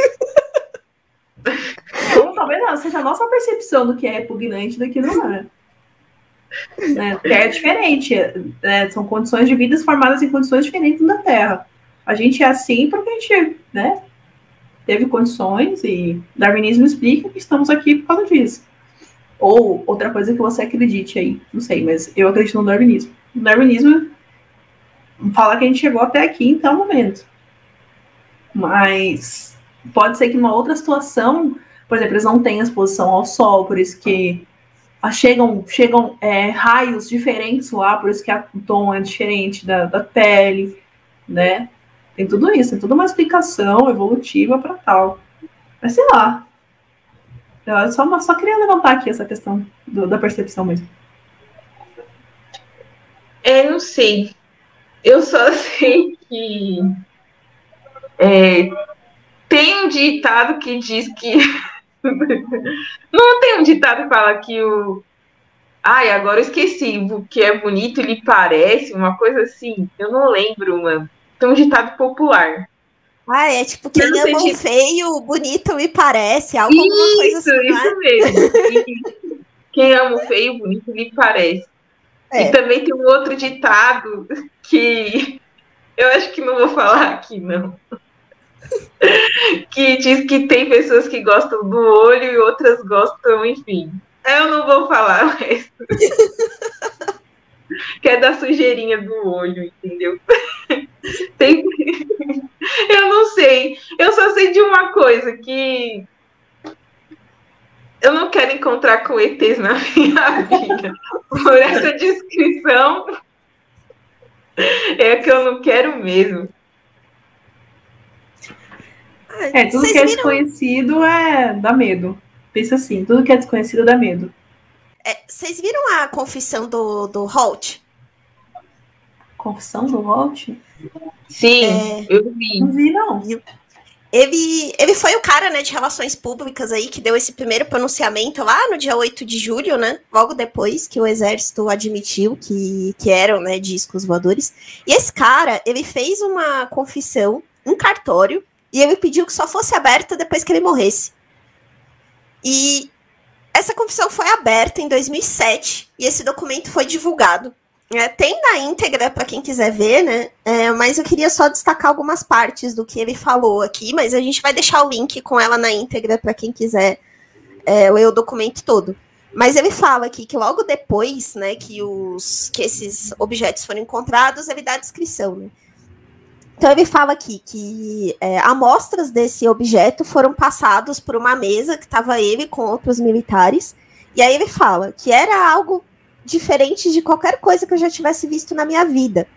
Então, talvez não, seja a nossa percepção do que é repugnante do que não é. Né? É diferente, é, são condições de vidas formadas em condições diferentes da Terra. A gente é assim porque a gente né, teve condições e darwinismo explica que estamos aqui por causa disso. Ou outra coisa que você acredite aí, não sei, mas eu acredito no darwinismo. O darwinismo fala que a gente chegou até aqui em tal momento. Mas pode ser que numa outra situação, por exemplo, eles não têm exposição ao sol, por isso que chegam, chegam é, raios diferentes lá, por isso que o tom é diferente da, da pele, né? Tem tudo isso, tem toda uma explicação evolutiva para tal. Mas sei lá. Eu só, só queria levantar aqui essa questão do, da percepção mesmo. É, não sei. Eu só sei que é, tem um ditado que diz que. não tem um ditado que fala que o. Ai, agora eu esqueci. O que é bonito lhe parece, uma coisa assim. Eu não lembro, mano. Tem um ditado popular. Ah, é tipo, quem ama o feio, bonito me parece, algo isso, coisa assim. Isso é? mesmo. quem ama o feio, bonito me parece. É. E também tem um outro ditado que eu acho que não vou falar aqui, não. Que diz que tem pessoas que gostam do olho e outras gostam, enfim. Eu não vou falar mais. que é da sujeirinha do olho, entendeu? Tem... Eu não sei. Eu só sei de uma coisa, que eu não quero encontrar com ETs na minha vida. Por essa descrição, é que eu não quero mesmo. É, tudo Vocês que é viram? desconhecido é dá medo. Pensa assim, tudo que é desconhecido dá medo. É, vocês viram a confissão do, do Holt? Confissão do Holt? Sim, é, eu vi. Não vi, não. Ele, ele foi o cara, né, de relações públicas aí que deu esse primeiro pronunciamento lá no dia 8 de julho, né? Logo depois que o exército admitiu que, que eram, né, discos voadores. E esse cara, ele fez uma confissão, um cartório, e ele pediu que só fosse aberta depois que ele morresse. E essa confissão foi aberta em 2007 e esse documento foi divulgado. É, tem na íntegra para quem quiser ver, né? É, mas eu queria só destacar algumas partes do que ele falou aqui, mas a gente vai deixar o link com ela na íntegra para quem quiser é, ler o documento todo. Mas ele fala aqui que logo depois, né, que os que esses objetos foram encontrados, ele dá a descrição, né? Então ele fala aqui que é, amostras desse objeto foram passados por uma mesa que estava ele com outros militares. E aí ele fala que era algo diferente de qualquer coisa que eu já tivesse visto na minha vida.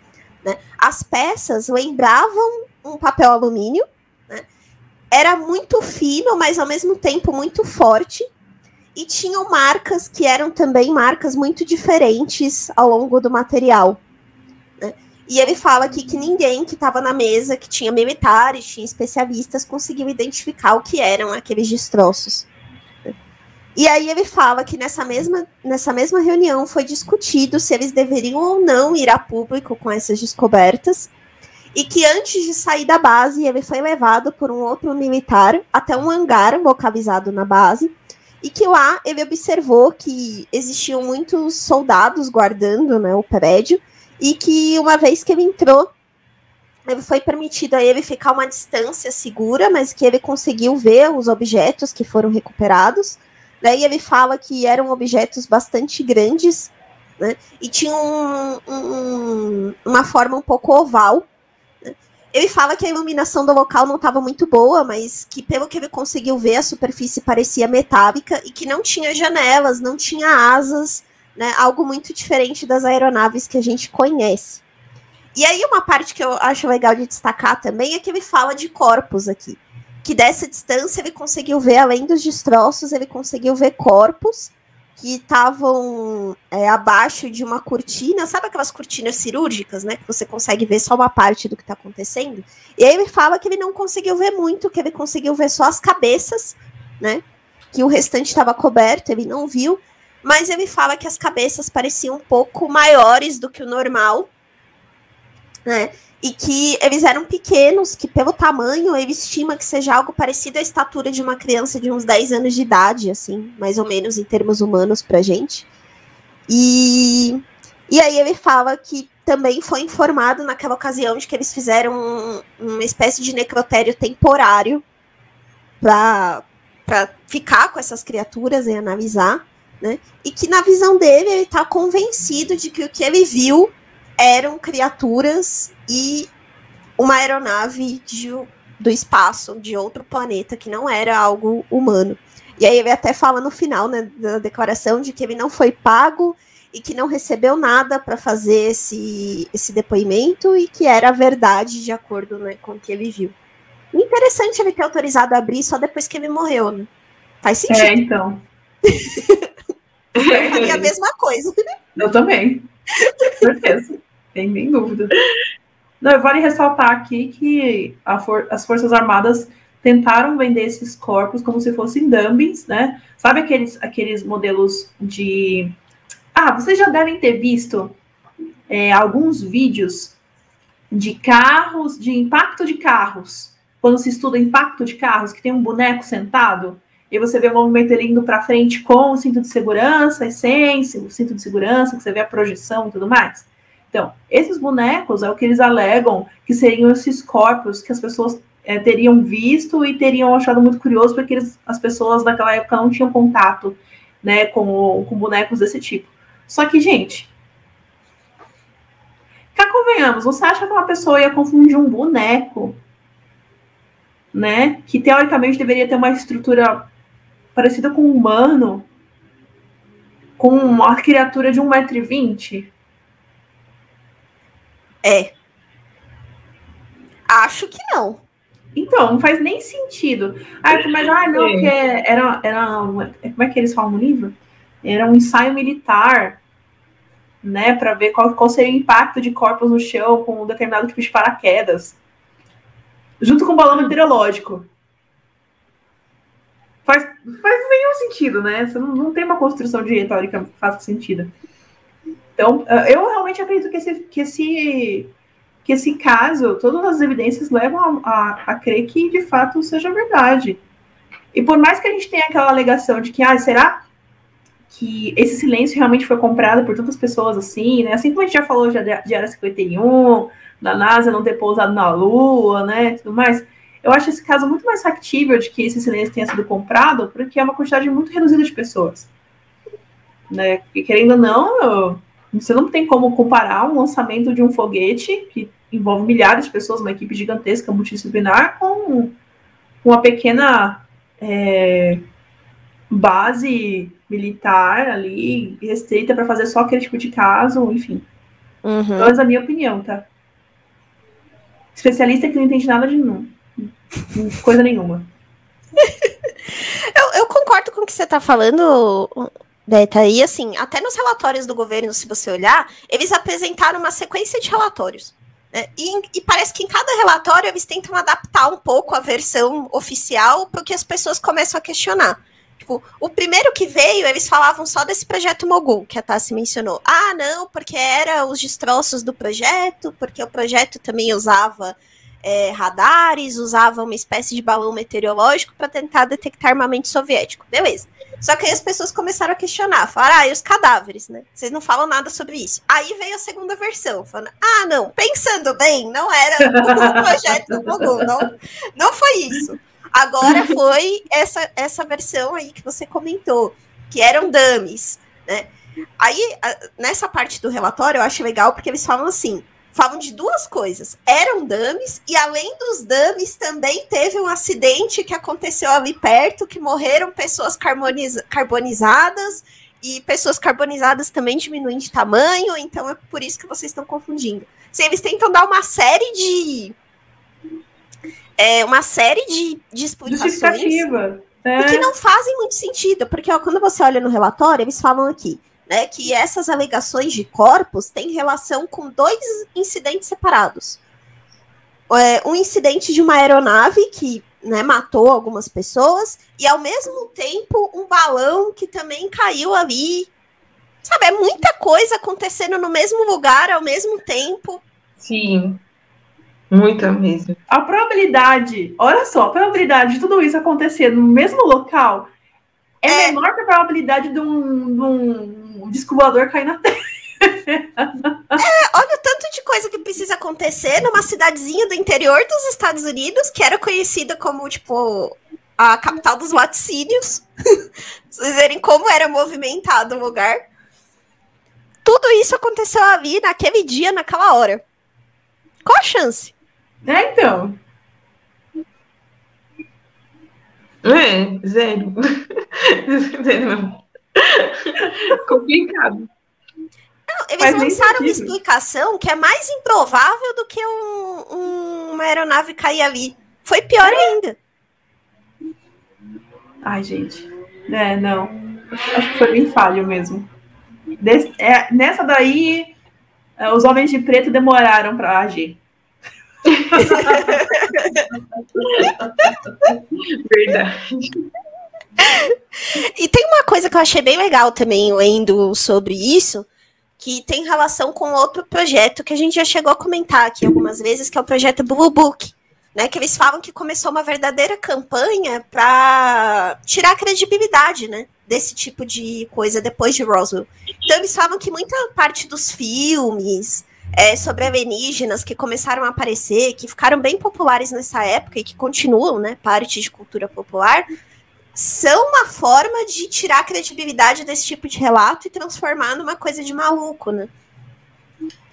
Né? As peças lembravam um papel alumínio, né? era muito fino, mas ao mesmo tempo muito forte. E tinham marcas que eram também marcas muito diferentes ao longo do material. E ele fala aqui que ninguém que estava na mesa, que tinha militares, tinha especialistas, conseguiu identificar o que eram aqueles destroços. E aí ele fala que nessa mesma, nessa mesma reunião foi discutido se eles deveriam ou não ir a público com essas descobertas, e que antes de sair da base, ele foi levado por um outro militar até um hangar localizado na base, e que lá ele observou que existiam muitos soldados guardando né, o prédio, e que uma vez que ele entrou, foi permitido a ele ficar uma distância segura, mas que ele conseguiu ver os objetos que foram recuperados. Daí ele fala que eram objetos bastante grandes, né? E tinham um, um, uma forma um pouco oval. Né? Ele fala que a iluminação do local não estava muito boa, mas que pelo que ele conseguiu ver, a superfície parecia metálica e que não tinha janelas, não tinha asas, né? Algo muito diferente das aeronaves que a gente conhece. E aí, uma parte que eu acho legal de destacar também é que ele fala de corpos aqui. Que dessa distância ele conseguiu ver, além dos destroços, ele conseguiu ver corpos que estavam é, abaixo de uma cortina, sabe aquelas cortinas cirúrgicas, né? Que você consegue ver só uma parte do que está acontecendo. E aí ele fala que ele não conseguiu ver muito, que ele conseguiu ver só as cabeças, né? Que o restante estava coberto, ele não viu mas ele fala que as cabeças pareciam um pouco maiores do que o normal, né? E que eles eram pequenos, que pelo tamanho ele estima que seja algo parecido à estatura de uma criança de uns 10 anos de idade, assim, mais ou menos em termos humanos pra gente. E, e aí ele fala que também foi informado naquela ocasião de que eles fizeram um, uma espécie de necrotério temporário para ficar com essas criaturas e analisar, né? E que na visão dele ele está convencido de que o que ele viu eram criaturas e uma aeronave de, do espaço de outro planeta que não era algo humano. E aí ele até fala no final né, da declaração de que ele não foi pago e que não recebeu nada para fazer esse, esse depoimento e que era verdade de acordo né, com o que ele viu. Interessante ele ter autorizado a abrir só depois que ele morreu, né? Faz sentido. É, então. Eu faria a mesma coisa. Eu também. certeza. Tem nem dúvida. Não, vale ressaltar aqui que for as Forças Armadas tentaram vender esses corpos como se fossem dummies, né? Sabe aqueles, aqueles modelos de ah, vocês já devem ter visto é, alguns vídeos de carros, de impacto de carros, quando se estuda impacto de carros, que tem um boneco sentado, e você vê o movimento ele indo para frente com o cinto de segurança e sem o cinto de segurança, que você vê a projeção e tudo mais. Então, esses bonecos é o que eles alegam que seriam esses corpos que as pessoas é, teriam visto e teriam achado muito curioso, porque eles, as pessoas daquela época não tinham contato né, com, com bonecos desse tipo. Só que, gente, cá convenhamos, você acha que uma pessoa ia confundir um boneco, né? Que teoricamente deveria ter uma estrutura parecida com um humano, com uma criatura de 1,20m? É. Acho que não. Então, não faz nem sentido. Ah, mas, ah, não, porque era, era. Como é que eles falam no livro? era um ensaio militar, né, para ver qual, qual seria o impacto de corpos no chão com um determinado tipo de paraquedas, junto com o balão meteorológico. Faz, faz nenhum sentido, né? Você não, não tem uma construção de retórica que faça sentido. Então, eh, eu realmente acredito que esse, que esse, que esse caso, todas as evidências levam a, a, a crer que de fato seja verdade. E por mais que a gente tenha aquela alegação de que, ah, será que esse silêncio realmente foi comprado por tantas pessoas assim, né? Assim como a gente já falou já de Área 51, da NASA não ter pousado na Lua, né? Tudo mais. Eu acho esse caso muito mais factível de que esse silêncio tenha sido comprado, porque é uma quantidade muito reduzida de pessoas. Né? E querendo ou não, você não tem como comparar um lançamento de um foguete que envolve milhares de pessoas, uma equipe gigantesca, multidisciplinar, com uma pequena é, base militar ali, restrita para fazer só aquele tipo de caso, enfim. Uhum. É a minha opinião, tá? Especialista que não entende nada de nenhum. Coisa nenhuma. eu, eu, concordo com o que você está falando, Deta. E assim, até nos relatórios do governo, se você olhar, eles apresentaram uma sequência de relatórios. Né? E, e, parece que em cada relatório eles tentam adaptar um pouco a versão oficial porque as pessoas começam a questionar. Tipo, o primeiro que veio, eles falavam só desse projeto Mogul, que a Tassi mencionou. Ah, não, porque era os destroços do projeto, porque o projeto também usava é, radares, usava uma espécie de balão meteorológico para tentar detectar armamento soviético. Beleza. Só que aí as pessoas começaram a questionar, falaram, ah, e os cadáveres, né? Vocês não falam nada sobre isso. Aí veio a segunda versão, falando, ah, não, pensando bem, não era o projeto do Mogul, não, não foi isso. Agora foi essa, essa versão aí que você comentou, que eram dummies, né? Aí, nessa parte do relatório, eu acho legal porque eles falam assim: falam de duas coisas. Eram dummies, e além dos dummies, também teve um acidente que aconteceu ali perto, que morreram pessoas carboniza carbonizadas, e pessoas carbonizadas também diminuem de tamanho, então é por isso que vocês estão confundindo. Eles tentam dar uma série de é, uma série de, de explicações é. que não fazem muito sentido, porque ó, quando você olha no relatório, eles falam aqui né, que essas alegações de corpos têm relação com dois incidentes separados. É, um incidente de uma aeronave que né, matou algumas pessoas, e ao mesmo tempo um balão que também caiu ali. Sabe, é muita coisa acontecendo no mesmo lugar ao mesmo tempo. Sim. Muita mesmo. A probabilidade, olha só, a probabilidade de tudo isso acontecer no mesmo local é, é. menor que a probabilidade de um, de um disco voador cair na Terra. É, olha o tanto de coisa que precisa acontecer numa cidadezinha do interior dos Estados Unidos, que era conhecida como, tipo, a capital dos laticínios. Vocês verem como era movimentado o lugar. Tudo isso aconteceu ali naquele dia, naquela hora. Qual a chance? É, então. É, zero. Complicado. Não, eles lançaram uma explicação que é mais improvável do que um, um, uma aeronave cair ali. Foi pior ainda. Ai, gente. É, não. Acho que foi bem falho mesmo. Des, é, nessa daí, é, os homens de preto demoraram para agir. Verdade. E tem uma coisa que eu achei bem legal também, lendo sobre isso, que tem relação com outro projeto que a gente já chegou a comentar aqui algumas vezes, que é o projeto Blue Book, né? Que eles falam que começou uma verdadeira campanha para tirar a credibilidade, né? Desse tipo de coisa depois de Roswell. Então eles falam que muita parte dos filmes, é, sobre alienígenas que começaram a aparecer, que ficaram bem populares nessa época e que continuam, né, parte de cultura popular, são uma forma de tirar a credibilidade desse tipo de relato e transformar numa coisa de maluco, né?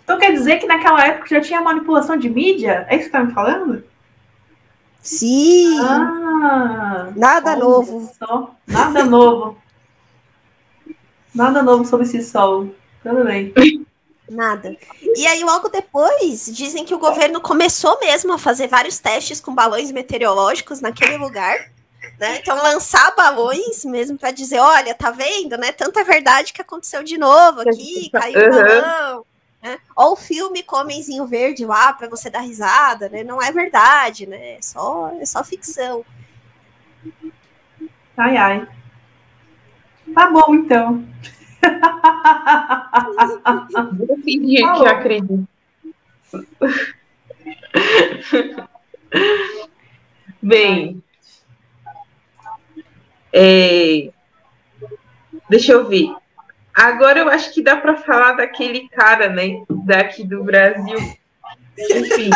Então quer dizer que naquela época já tinha manipulação de mídia? É isso que você tá me falando? Sim! Ah, nada novo. Só. Nada novo. Nada novo sobre esse sol. Tudo bem. Nada. E aí, logo depois, dizem que o governo começou mesmo a fazer vários testes com balões meteorológicos naquele lugar. Né? Então, lançar balões mesmo para dizer: olha, tá vendo, né? Tanta verdade que aconteceu de novo aqui, caiu o balão. Né? Olha o filme com Homenzinho Verde lá para você dar risada, né? Não é verdade, né? É só, é só ficção. Ai, ai. Tá bom, então. Vou fingir que eu acredito. Bem, é, deixa eu ver. Agora eu acho que dá para falar daquele cara, né? Daqui do Brasil. Enfim.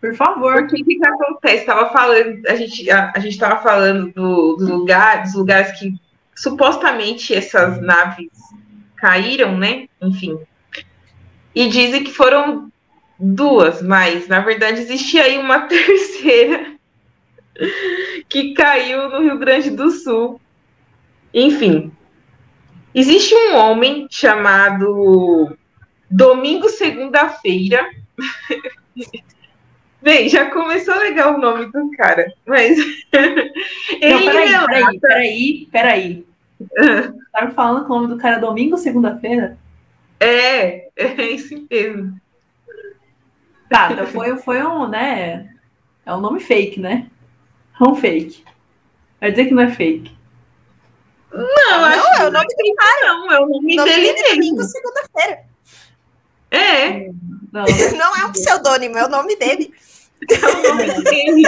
Por favor. O que, que acontece? Tava falando, a gente a, a gente estava falando do, do lugar, dos lugares que supostamente essas naves caíram, né? Enfim. E dizem que foram duas, mas na verdade existia aí uma terceira que caiu no Rio Grande do Sul. Enfim. Existe um homem chamado Domingo Segunda-feira. Bem, já começou legal o nome do cara, mas. Não, peraí, peraí, peraí, peraí. Tá falando com o nome do cara domingo segunda-feira? É, é isso mesmo. Tá, então foi, foi um, né? É um nome fake, né? É um fake. Vai dizer que não é fake. Não, não acho é o nome do não. É o nome, nome dele é domingo segunda-feira. É. Não, não é um pseudônimo, é o nome dele. É o nome dele.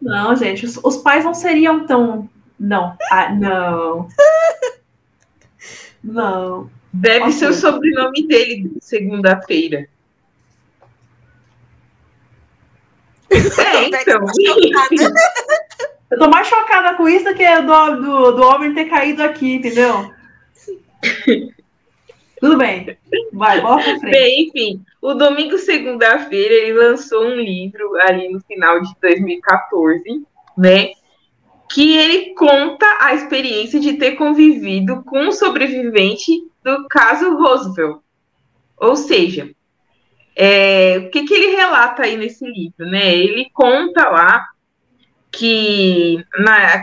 Não, gente, os, os pais não seriam tão não. Ah, não. Não. Deve okay. ser o sobrenome dele, segunda-feira. É, então. Eu tô mais chocada com isso do que do, do, do homem ter caído aqui, entendeu? Tudo bem. Vai, bora pra frente. Bem, enfim, o domingo, segunda-feira, ele lançou um livro ali no final de 2014, né? que ele conta a experiência de ter convivido com um sobrevivente do caso Roosevelt. Ou seja, é, o que, que ele relata aí nesse livro? Né? Ele conta lá que, na,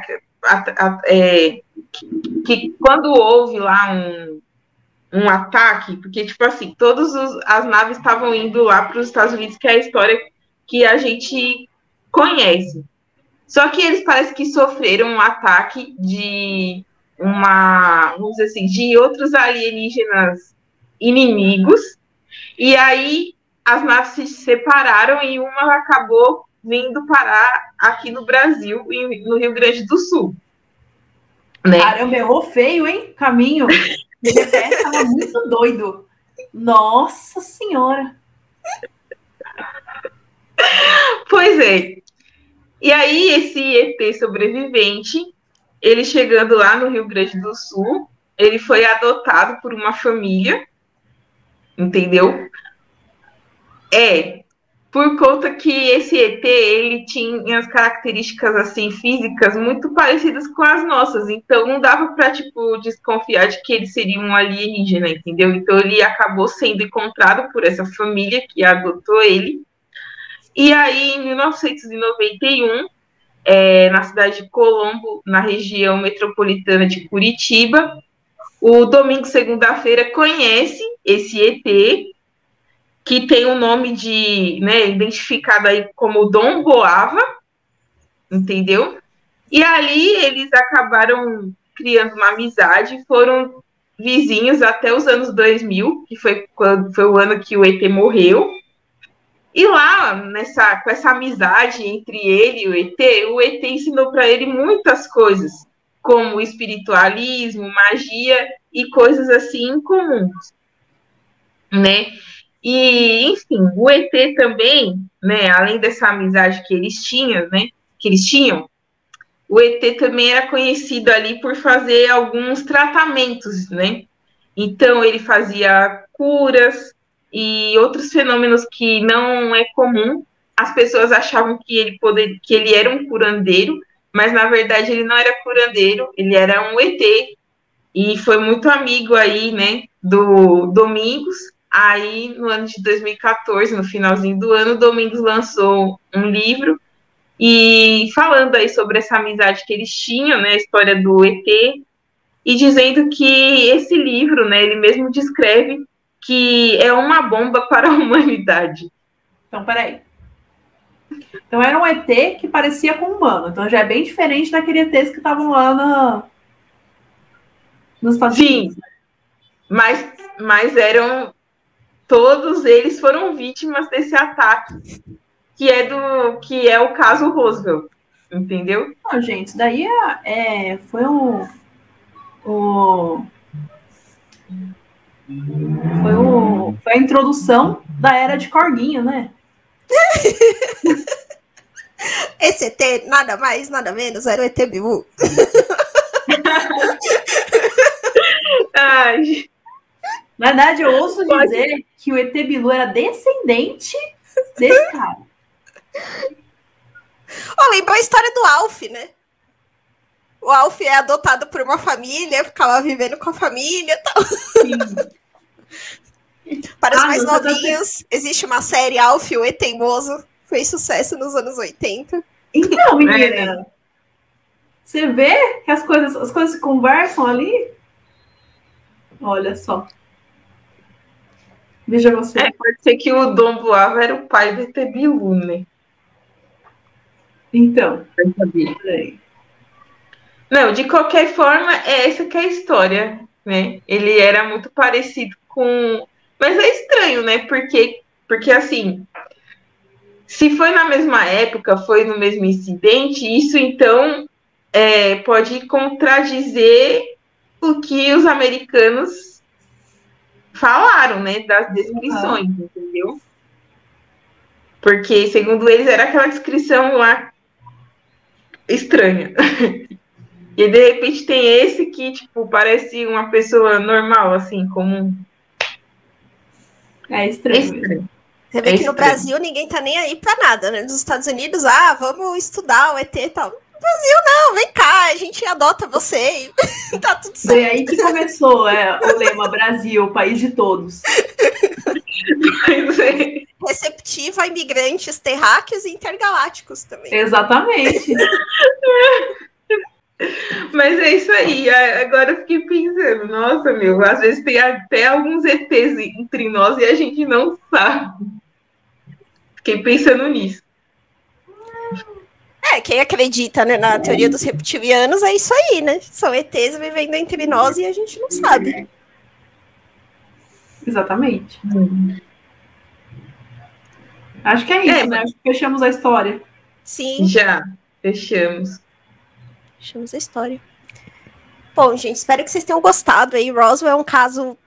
a, a, é, que, que, quando houve lá um, um ataque, porque, tipo assim, todas as naves estavam indo lá para os Estados Unidos, que é a história que a gente conhece. Só que eles parecem que sofreram um ataque de uma, vamos dizer assim, de outros alienígenas inimigos. E aí as naves se separaram e uma acabou vindo parar aqui no Brasil, no Rio Grande do Sul. Né? Caramba, errou feio, hein? Caminho. BBPS tava muito doido. Nossa senhora. Pois é. E aí, esse ET sobrevivente, ele chegando lá no Rio Grande do Sul, ele foi adotado por uma família, entendeu? É, por conta que esse ET, ele tinha as características, assim, físicas muito parecidas com as nossas, então não dava para tipo, desconfiar de que ele seria um alienígena, entendeu? Então ele acabou sendo encontrado por essa família que adotou ele, e aí, em 1991, é, na cidade de Colombo, na região metropolitana de Curitiba, o Domingo Segunda-feira conhece esse ET, que tem o um nome de, né, identificado aí como Dom Boava, entendeu? E ali eles acabaram criando uma amizade, foram vizinhos até os anos 2000, que foi quando foi o ano que o ET morreu. E lá, nessa, com essa amizade entre ele e o ET, o ET ensinou para ele muitas coisas, como espiritualismo, magia e coisas assim comuns, né? E, enfim, o ET também, né, além dessa amizade que eles tinham, né, que eles tinham, o ET também era conhecido ali por fazer alguns tratamentos, né? Então ele fazia curas, e outros fenômenos que não é comum. As pessoas achavam que ele poder, que ele era um curandeiro, mas na verdade ele não era curandeiro, ele era um ET e foi muito amigo aí, né, do Domingos. Aí no ano de 2014, no finalzinho do ano, Domingos lançou um livro e falando aí sobre essa amizade que eles tinham, né, a história do ET, e dizendo que esse livro, né, ele mesmo descreve que é uma bomba para a humanidade. Então, peraí. Então era um ET que parecia com humano. Então já é bem diferente daquele ETs que estavam lá na... nos Estados Sim, Unidos. Mas, mas eram. Todos eles foram vítimas desse ataque. Que é do. que é o caso Roosevelt. Entendeu? Não, gente, isso daí é, é foi um. O, foi, o, foi a introdução da era de Corguinho, né? Esse ET, nada mais, nada menos, era o ET Bilu. Ai. Na verdade, eu ouço Pode. dizer que o ET Bilu era descendente desse cara. Oh, lembrou a história do Alf, né? O Alf é adotado por uma família, ficava vivendo com a família e tal. Sim. Para os ah, mais novinhos, existe uma série Alf, o E Teimoso, fez sucesso nos anos 80. Então, menina, você vê que as coisas, as coisas se conversam ali? Olha só. Veja você. É, pode ser que o Dom Boava era o pai do ET Bilu, né? Então. Não, de qualquer forma, é essa que é a história, né? Ele era muito parecido com mas é estranho, né? Porque, porque assim, se foi na mesma época, foi no mesmo incidente, isso então é, pode contradizer o que os americanos falaram, né? Das descrições, uhum. entendeu? Porque, segundo eles, era aquela descrição lá estranha. e de repente tem esse que, tipo, parece uma pessoa normal, assim, comum. É estranho. É estranho. Você vê é que estranho. no Brasil ninguém tá nem aí pra nada, né? Nos Estados Unidos, ah, vamos estudar o ET e tal. Brasil, não, vem cá, a gente adota você e tá tudo certo. Foi aí que começou é, o lema Brasil, país de todos. Receptiva a imigrantes terráqueos e intergalácticos também. Exatamente. Mas é isso aí. Agora eu fiquei pensando, nossa, meu, às vezes tem até alguns ETs entre nós e a gente não sabe. Fiquei pensando nisso. É, quem acredita né, na teoria dos reptilianos é isso aí, né? São ETs vivendo entre nós e a gente não sabe. Exatamente. Acho que é isso, é, né? Acho que fechamos a história. Sim. Já, fechamos. Fechamos a história. Bom, gente, espero que vocês tenham gostado aí. Roswell é um caso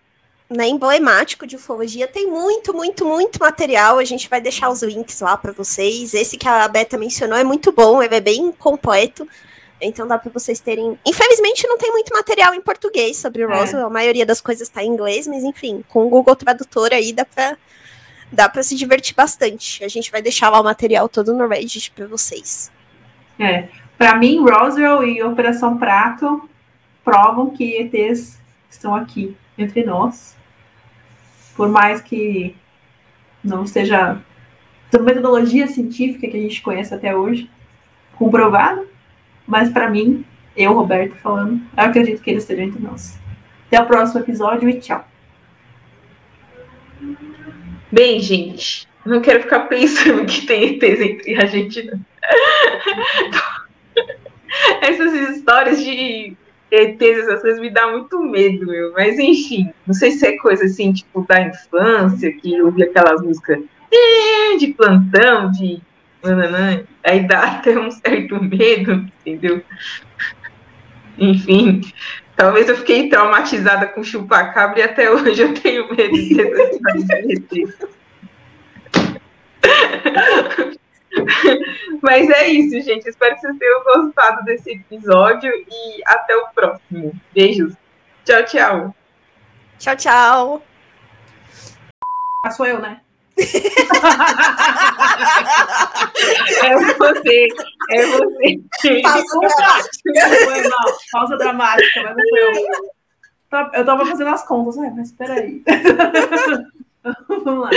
né, emblemático de ufologia. Tem muito, muito, muito material. A gente vai deixar os links lá para vocês. Esse que a Beta mencionou é muito bom, ele é bem completo. Então dá para vocês terem. Infelizmente não tem muito material em português sobre o é. Roswell. A maioria das coisas está em inglês, mas enfim, com o Google Tradutor aí dá para dá para se divertir bastante. A gente vai deixar lá o material todo no Reddit para vocês. É, para mim, Roswell e Operação Prato provam que ETs estão aqui entre nós. Por mais que não seja da metodologia científica que a gente conhece até hoje, comprovado, mas para mim, eu, Roberto, falando, eu acredito que eles estejam entre nós. Até o próximo episódio e tchau. Bem, gente, não quero ficar pensando que tem ETs entre a gente. Essas histórias de ETs, essas coisas me dão muito medo, meu. Mas enfim, não sei se é coisa assim, tipo, da infância, que ouvi aquelas músicas de plantão, de. Aí dá até um certo medo, entendeu? Enfim, talvez eu fiquei traumatizada com chupacabra e até hoje eu tenho medo de ter Mas é isso, gente. Espero que vocês tenham gostado desse episódio e até o próximo. Beijos. Tchau, tchau. Tchau, tchau. Ah, sou eu, né? é você, é você. Pausa dramática. Foi mal. Pausa dramática, mas não foi eu. Eu tava fazendo as contas, né? Mas peraí. Vamos lá.